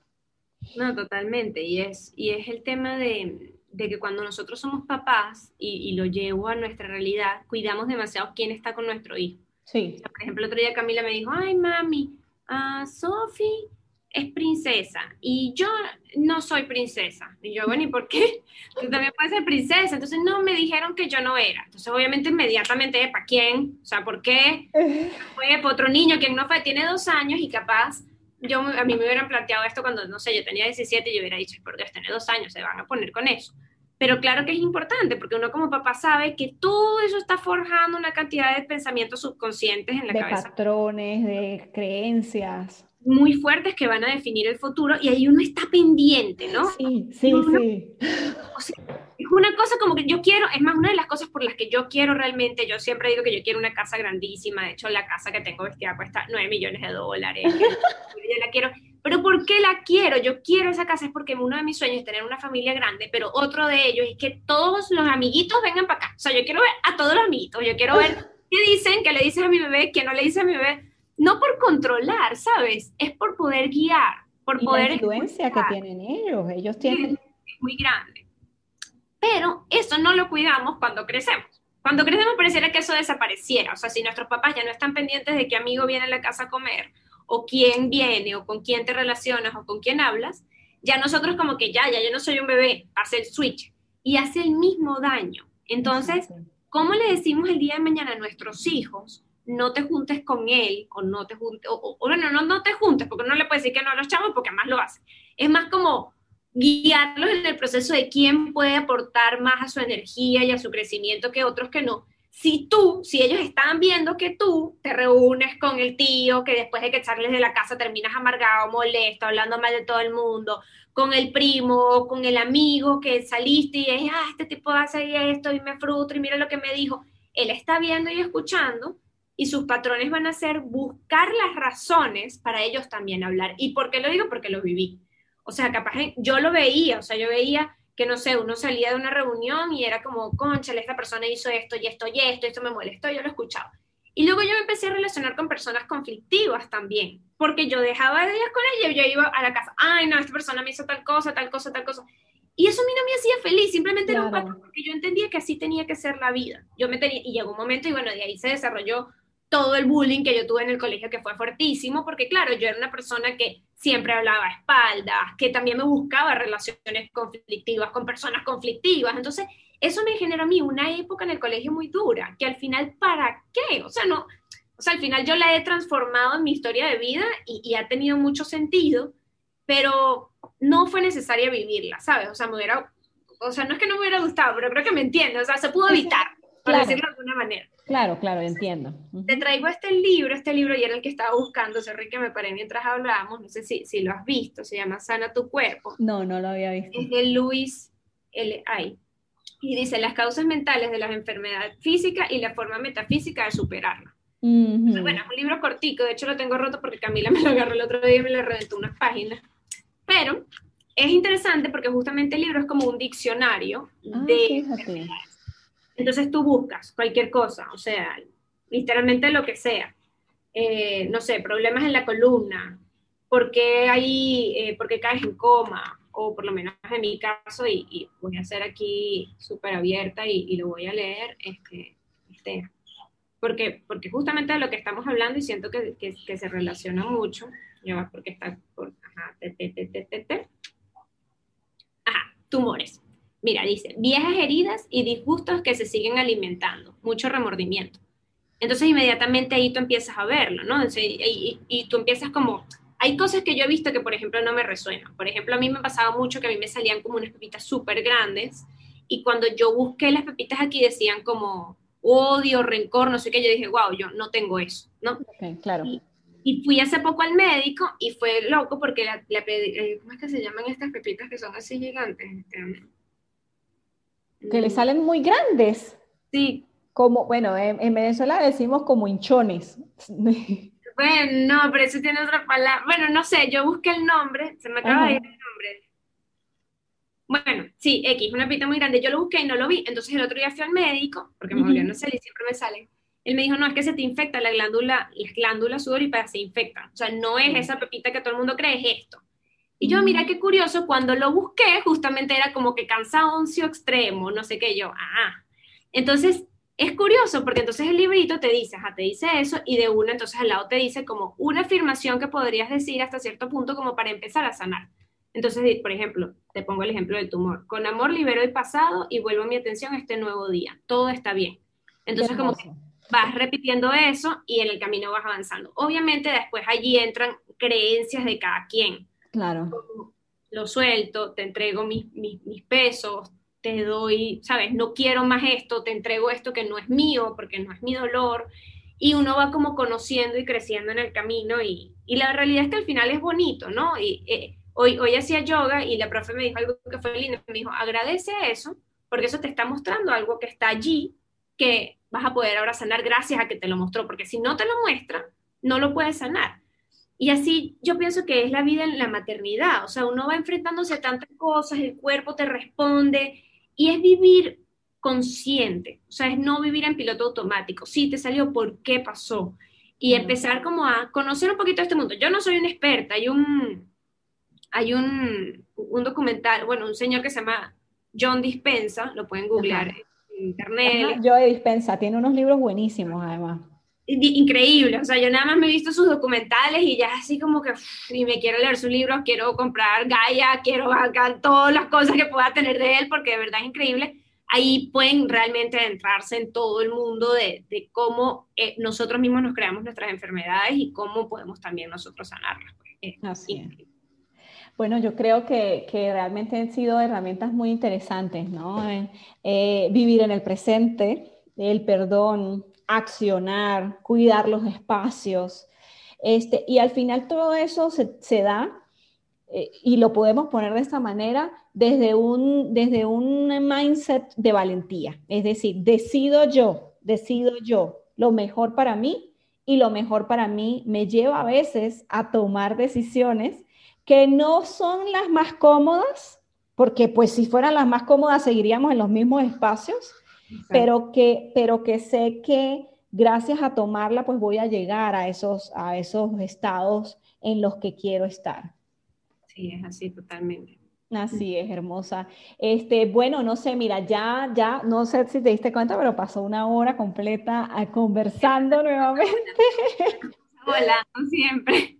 No, totalmente. Y es, y es el tema de, de que cuando nosotros somos papás, y, lo llevo a nuestra realidad, cuidamos demasiado quién está con nuestro hijo. Sí. por ejemplo, el otro día Camila me dijo, ay mami, uh, Sophie es princesa y yo no soy princesa. Y yo, bueno, ¿y por qué? Tú también puedes ser princesa. Entonces, no, me dijeron que yo no era. Entonces, obviamente, inmediatamente, ¿para quién? O sea, ¿por qué? Fue para otro niño, quien no fue, tiene dos años y capaz, yo, a mí me hubieran planteado esto cuando, no sé, yo tenía 17 y yo hubiera dicho, por Dios, tiene dos años, se van a poner con eso. Pero claro que es importante, porque uno como papá sabe que todo eso está forjando una cantidad de pensamientos subconscientes en la cabeza. De patrones, de creencias muy fuertes que van a definir el futuro y ahí uno está pendiente, ¿no? Sí, sí, sí. es una cosa como que yo quiero, es más, una de las cosas por las que yo quiero realmente, yo siempre digo que yo quiero una casa grandísima, de hecho la casa que tengo vestida cuesta 9 millones de dólares, yo la quiero, pero ¿por qué la quiero? Yo quiero esa casa es porque uno de mis sueños es tener una familia grande, pero otro de ellos es que todos los amiguitos vengan para acá, o sea, yo quiero ver a todos los amiguitos, yo quiero ver qué dicen, qué le dices a mi bebé, qué no le dice a mi bebé, no por controlar, ¿sabes? Es por poder guiar, por poder... La influencia que tienen ellos, ellos tienen... Es muy grande. Pero eso no lo cuidamos cuando crecemos. Cuando crecemos pareciera que eso desapareciera. O sea, si nuestros papás ya no están pendientes de qué amigo viene a la casa a comer, o quién viene, o con quién te relacionas, o con quién hablas, ya nosotros como que ya, ya yo no soy un bebé, hace el switch y hace el mismo daño. Entonces, ¿cómo le decimos el día de mañana a nuestros hijos no te juntes con él, o no te juntes, o, bueno, no, no te juntes, porque no le puedes decir que no a los chavos, porque más lo hacen. Es más como guiarlos en el proceso de quién puede aportar más a su energía y a su crecimiento que otros que no. Si tú, si ellos están viendo que tú te reúnes con el tío, que después de que echarles de la casa terminas amargado, molesto, hablando mal de todo el mundo, con el primo, con el amigo que saliste y es, ah, este tipo hace esto y me frustra y mira lo que me dijo. Él está viendo y escuchando y sus patrones van a ser buscar las razones para ellos también hablar. ¿Y por qué lo digo? Porque lo viví. O sea, capaz yo lo veía, o sea, yo veía que, no sé, uno salía de una reunión y era como, conchale, esta persona hizo esto y esto y esto, esto me molestó, yo lo escuchaba. Y luego yo me empecé a relacionar con personas conflictivas también, porque yo dejaba de ir con ella y yo iba a la casa, ay, no, esta persona me hizo tal cosa, tal cosa, tal cosa. Y eso a mí no me hacía feliz, simplemente era un patrón, porque yo entendía que así tenía que ser la vida. Yo me tenía, y llegó un momento, y bueno, de ahí se desarrolló todo el bullying que yo tuve en el colegio, que fue fuertísimo, porque claro, yo era una persona que siempre hablaba a espaldas, que también me buscaba relaciones conflictivas con personas conflictivas. Entonces, eso me generó a mí una época en el colegio muy dura, que al final, ¿para qué? O sea, no, o sea, al final yo la he transformado en mi historia de vida y, y ha tenido mucho sentido, pero no fue necesaria vivirla, ¿sabes? O sea, me hubiera, o sea, no es que no me hubiera gustado, pero creo que me entiende, o sea, se pudo evitar, por decirlo de alguna manera. Claro, claro, entiendo. Te traigo este libro, este libro y era el que estaba buscando, sorry que me paré mientras hablábamos, no sé si, si lo has visto, se llama Sana tu cuerpo. No, no lo había visto. Es de Luis L. I. Y dice las causas mentales de las enfermedades físicas y la forma metafísica de superarla. bueno, es un libro cortico, de hecho lo tengo roto porque Camila me lo agarró el otro día y me le reventó unas páginas. Pero es interesante porque justamente el libro es como un diccionario ah, de enfermedades entonces tú buscas cualquier cosa, o sea, literalmente lo que sea. Eh, no sé, problemas en la columna, ¿por qué, hay, eh, caes en coma? O por lo menos en mi caso, y, voy a ser aquí súper abierta y, lo voy a leer, este, este, porque, porque justamente de lo que estamos hablando y siento que, que, se relaciona mucho, ya porque está por, ajá, te, te, te, ajá, tumores. Mira, dice, viejas heridas y disgustos que se siguen alimentando, mucho remordimiento. Entonces inmediatamente ahí tú empiezas a verlo, ¿no? y, y, tú empiezas como, hay cosas que yo he visto que, por ejemplo, no me resuenan. Por ejemplo, a mí me pasaba mucho que a mí me salían como unas pepitas súper grandes y cuando yo busqué las pepitas aquí decían como odio, rencor, no sé qué, yo dije, wow, yo no tengo eso, ¿no? claro. Y, fui hace poco al médico y fue loco porque la, eh, ¿cómo es que se llaman estas pepitas que son así gigantes? Este, que le salen muy grandes. Sí. Como, bueno, en, Venezuela decimos como hinchones. Bueno, no, pero eso tiene otra palabra. Bueno, no sé, yo busqué el nombre, se me acaba de ir el nombre. Bueno, sí, X, una pita muy grande. Yo lo busqué y no lo vi. Entonces el otro día fui al médico, porque me volvió no salir, siempre me salen. Él me dijo, no, es que se te infecta la glándula, las glándulas sudoríparas se infectan. O sea, no es esa pepita que todo el mundo cree, es esto. Y yo, mira qué curioso, cuando lo busqué, justamente era como que cansancio extremo, no sé qué, yo, ah. Entonces, es curioso porque entonces el librito te dice, ajá, te dice eso, y de una, entonces al lado te dice como una afirmación que podrías decir hasta cierto punto como para empezar a sanar. Entonces, por ejemplo, te pongo el ejemplo del tumor. Con amor libero el pasado y vuelvo mi atención a este nuevo día. Todo está bien. Entonces, como que vas repitiendo eso y en el camino vas avanzando. Obviamente, después allí entran creencias de cada quien. Claro. Lo suelto, te entrego mis, mis, pesos, te doy, sabes, no quiero más esto, te entrego esto que no es mío porque no es mi dolor. Y uno va como conociendo y creciendo en el camino y, y la realidad es que al final es bonito, ¿no? Eh, Hoy, hoy hacía yoga y la profe me dijo algo que fue lindo, me dijo, agradece eso, porque eso te está mostrando algo que está allí, que vas a poder ahora sanar gracias a que te lo mostró, porque si no te lo muestra, no lo puedes sanar. Y así yo pienso que es la vida en la maternidad, o sea, uno va enfrentándose a tantas cosas, el cuerpo te responde, y es vivir consciente, o sea, es no vivir en piloto automático. Sí, te salió, ¿por qué pasó? Y empezar como a conocer un poquito este mundo. Yo no soy una experta, hay un, hay un, documental, bueno, un señor que se llama John Dispensa, lo pueden googlear en internet. John Dispensa, tiene unos libros buenísimos además. Increíble, o sea, yo nada más me he visto sus documentales y ya así como que, y me quiero leer sus libros, quiero comprar Gaia, quiero hacer todas las cosas que pueda tener de él, porque de verdad es increíble. Ahí pueden realmente adentrarse en todo el mundo de, de cómo eh, nosotros mismos nos creamos nuestras enfermedades y cómo podemos también nosotros sanarlas. Pues. así es. Bueno, yo creo que, realmente han sido herramientas muy interesantes, ¿no? Eh, vivir en el presente, el perdón, accionar, cuidar los espacios. Este, y al final todo eso se, da eh, y lo podemos poner de esta manera desde un, desde un mindset de valentía. Es decir, decido yo, decido yo lo mejor para mí y lo mejor para mí me lleva a veces a tomar decisiones que no son las más cómodas, porque pues si fueran las más cómodas seguiríamos en los mismos espacios, pero que, pero que sé que gracias a tomarla pues voy a llegar a esos, a esos estados en los que quiero estar. Sí, es así totalmente. Así es, hermosa. Este, bueno, no sé, mira, ya, ya, no sé si te diste cuenta, pero pasó una hora completa ah, conversando nuevamente. Hola, siempre.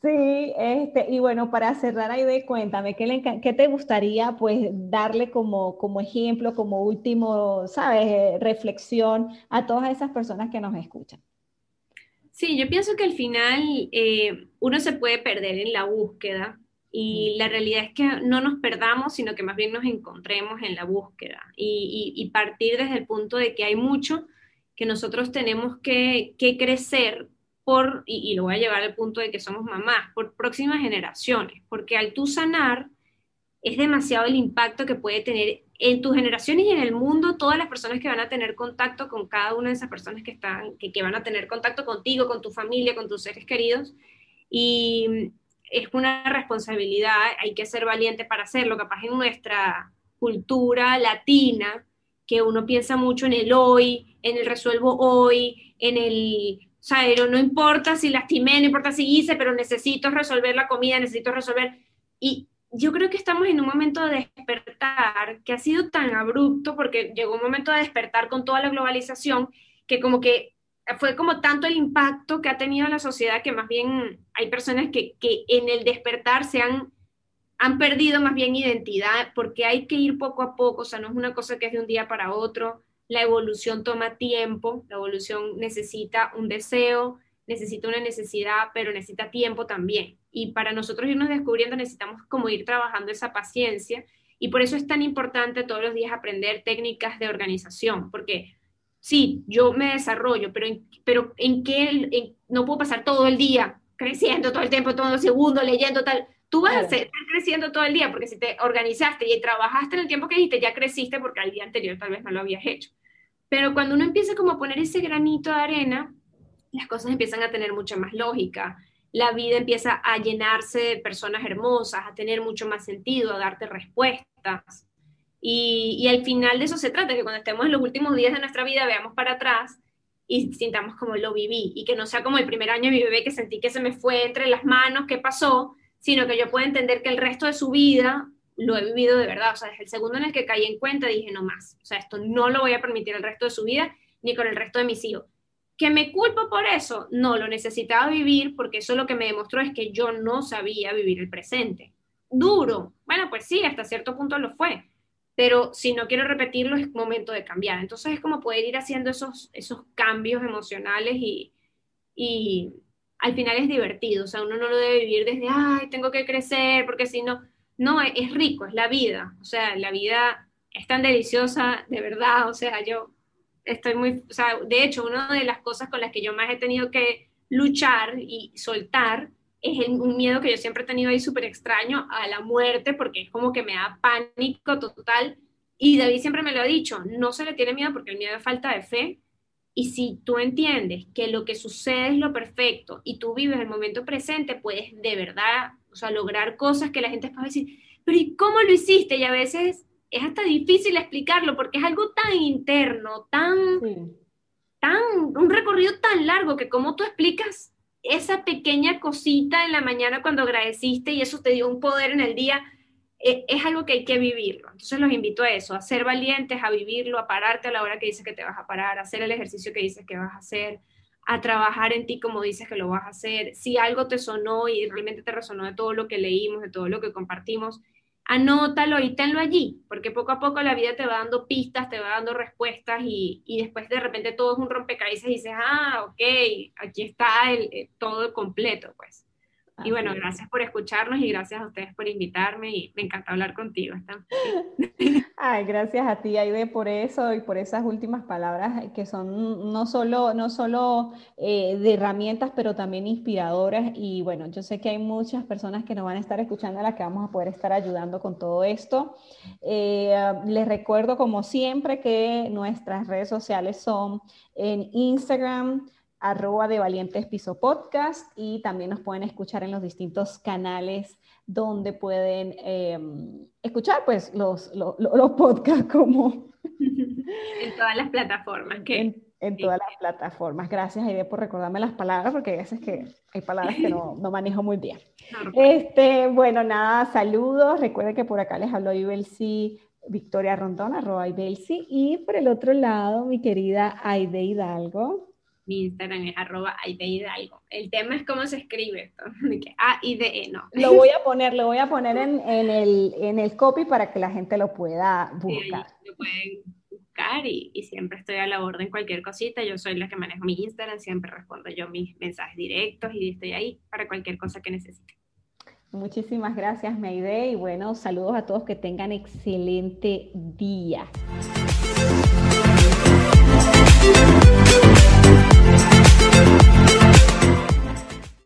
Sí, este, y bueno, para cerrar ahí de cuéntame, ¿qué, ¿qué, te gustaría pues darle como, como ejemplo, como último, sabes, eh, reflexión a todas esas personas que nos escuchan? Sí, yo pienso que al final eh, uno se puede perder en la búsqueda y la realidad es que no nos perdamos, sino que más bien nos encontremos en la búsqueda. Y, y, partir desde el punto de que hay mucho que nosotros tenemos que, que crecer por, y, lo voy a llevar al punto de que somos mamás, por próximas generaciones, porque al tú sanar es demasiado el impacto que puede tener en tus generaciones y en el mundo todas las personas que van a tener contacto con cada una de esas personas que están, que, que van a tener contacto contigo, con tu familia, con tus seres queridos. Y es una responsabilidad, hay que ser valiente para hacerlo, capaz en nuestra cultura latina, que uno piensa mucho en el hoy, en el resuelvo hoy, en el sea, no importa si lastimé, no importa si hice, pero necesito resolver la comida, necesito resolver. Y yo creo que estamos en un momento de despertar que ha sido tan abrupto porque llegó un momento de despertar con toda la globalización que como que fue como tanto el impacto que ha tenido la sociedad que más bien hay personas que, que en el despertar se han, han perdido más bien identidad porque hay que ir poco a poco, o sea, no es una cosa que es de un día para otro la evolución toma tiempo, la evolución necesita un deseo, necesita una necesidad, pero necesita tiempo también. Y para nosotros irnos descubriendo necesitamos como ir trabajando esa paciencia y por eso es tan importante todos los días aprender técnicas de organización, porque sí, yo me desarrollo, pero en, pero en qué no puedo pasar todo el día creciendo todo el tiempo, todo el segundo, leyendo tal. Tú vas a estar creciendo todo el día porque si te organizaste y trabajaste en el tiempo que dijiste, ya creciste porque al día anterior tal vez no lo habías hecho. Pero cuando uno empieza como a poner ese granito de arena, las cosas empiezan a tener mucha más lógica. La vida empieza a llenarse de personas hermosas, a tener mucho más sentido, a darte respuestas. Y, y al final de eso se trata, que cuando estemos en los últimos días de nuestra vida veamos para atrás y sintamos como lo viví y que no sea como el primer año de mi bebé que sentí que se me fue entre las manos, ¿qué pasó? sino que yo pueda entender que el resto de su vida lo he vivido de verdad. O sea, desde el segundo en el que caí en cuenta dije, no más. O sea, esto no lo voy a permitir el resto de su vida ni con el resto de mis hijos. ¿Que me culpo por eso? No, lo necesitaba vivir porque eso lo que me demostró es que yo no sabía vivir el presente. Duro. Bueno, pues sí, hasta cierto punto lo fue. Pero si no quiero repetirlo, es momento de cambiar. Entonces es como poder ir haciendo esos, esos cambios emocionales y, y al final es divertido. O sea, uno no lo debe vivir desde, ay, tengo que crecer, porque si no, no, es rico, es la vida. O sea, la vida es tan deliciosa, de verdad. O sea, yo estoy muy, o sea, de hecho, una de las cosas con las que yo más he tenido que luchar y soltar es un miedo que yo siempre he tenido ahí súper extraño a la muerte, porque es como que me da pánico total. Y David siempre me lo ha dicho, no se le tiene miedo porque el miedo es falta de fe. Y si tú entiendes que lo que sucede es lo perfecto y tú vives el momento presente, puedes de verdad, o sea, lograr cosas que la gente puede decir, pero ¿y cómo lo hiciste? Y a veces es hasta difícil explicarlo porque es algo tan interno, tan, tan, un recorrido tan largo que como tú explicas esa pequeña cosita en la mañana cuando agradeciste y eso te dio un poder en el día, es algo que hay que vivirlo. Entonces los invito a eso, a ser valientes, a vivirlo, a pararte a la hora que dices que te vas a parar, a hacer el ejercicio que dices que vas a hacer, a trabajar en ti como dices que lo vas a hacer. Si algo te sonó y realmente te resonó de todo lo que leímos, de todo lo que compartimos, anótalo y tenlo allí, porque poco a poco la vida te va dando pistas, te va dando respuestas y, después de repente todo es un rompecabezas y dices, ah, ok, aquí está el, eh, todo completo, pues. Y bueno, gracias por escucharnos y gracias a ustedes por invitarme y me encanta hablar contigo. Ay, gracias a ti, Aide, por eso y por esas últimas palabras que son no solo, no solo eh, de herramientas, pero también inspiradoras. Y bueno, yo sé que hay muchas personas que nos van a estar escuchando a las que vamos a poder estar ayudando con todo esto. Eh, les recuerdo, como siempre, que nuestras redes sociales son en Instagram, arroba de Valientes Piso Podcast y también nos pueden escuchar en los distintos canales donde pueden em, escuchar pues los, los, podcasts como... en todas las plataformas. Que... En, todas las plataformas. Gracias, Aide, por recordarme las palabras, porque a veces que hay palabras que no, no manejo muy bien. Este, bueno, nada, saludos. Recuerden que por acá les habló Ibelsi Victoria Rondón, arroba Ibelsi. Y por el otro lado, mi querida Aide Hidalgo mi Instagram es arroba Hidalgo. El tema es cómo se escribe esto, A, I, D, E, no. Lo voy a poner, lo voy a poner en, en, el, en el copy para que la gente lo pueda buscar. lo pueden buscar y, y, siempre estoy a la orden cualquier cosita. Yo soy la que manejo mi Instagram, siempre respondo yo mis mensajes directos y estoy ahí para cualquier cosa que necesite. Muchísimas gracias, Meide, y bueno, saludos a todos que tengan excelente día.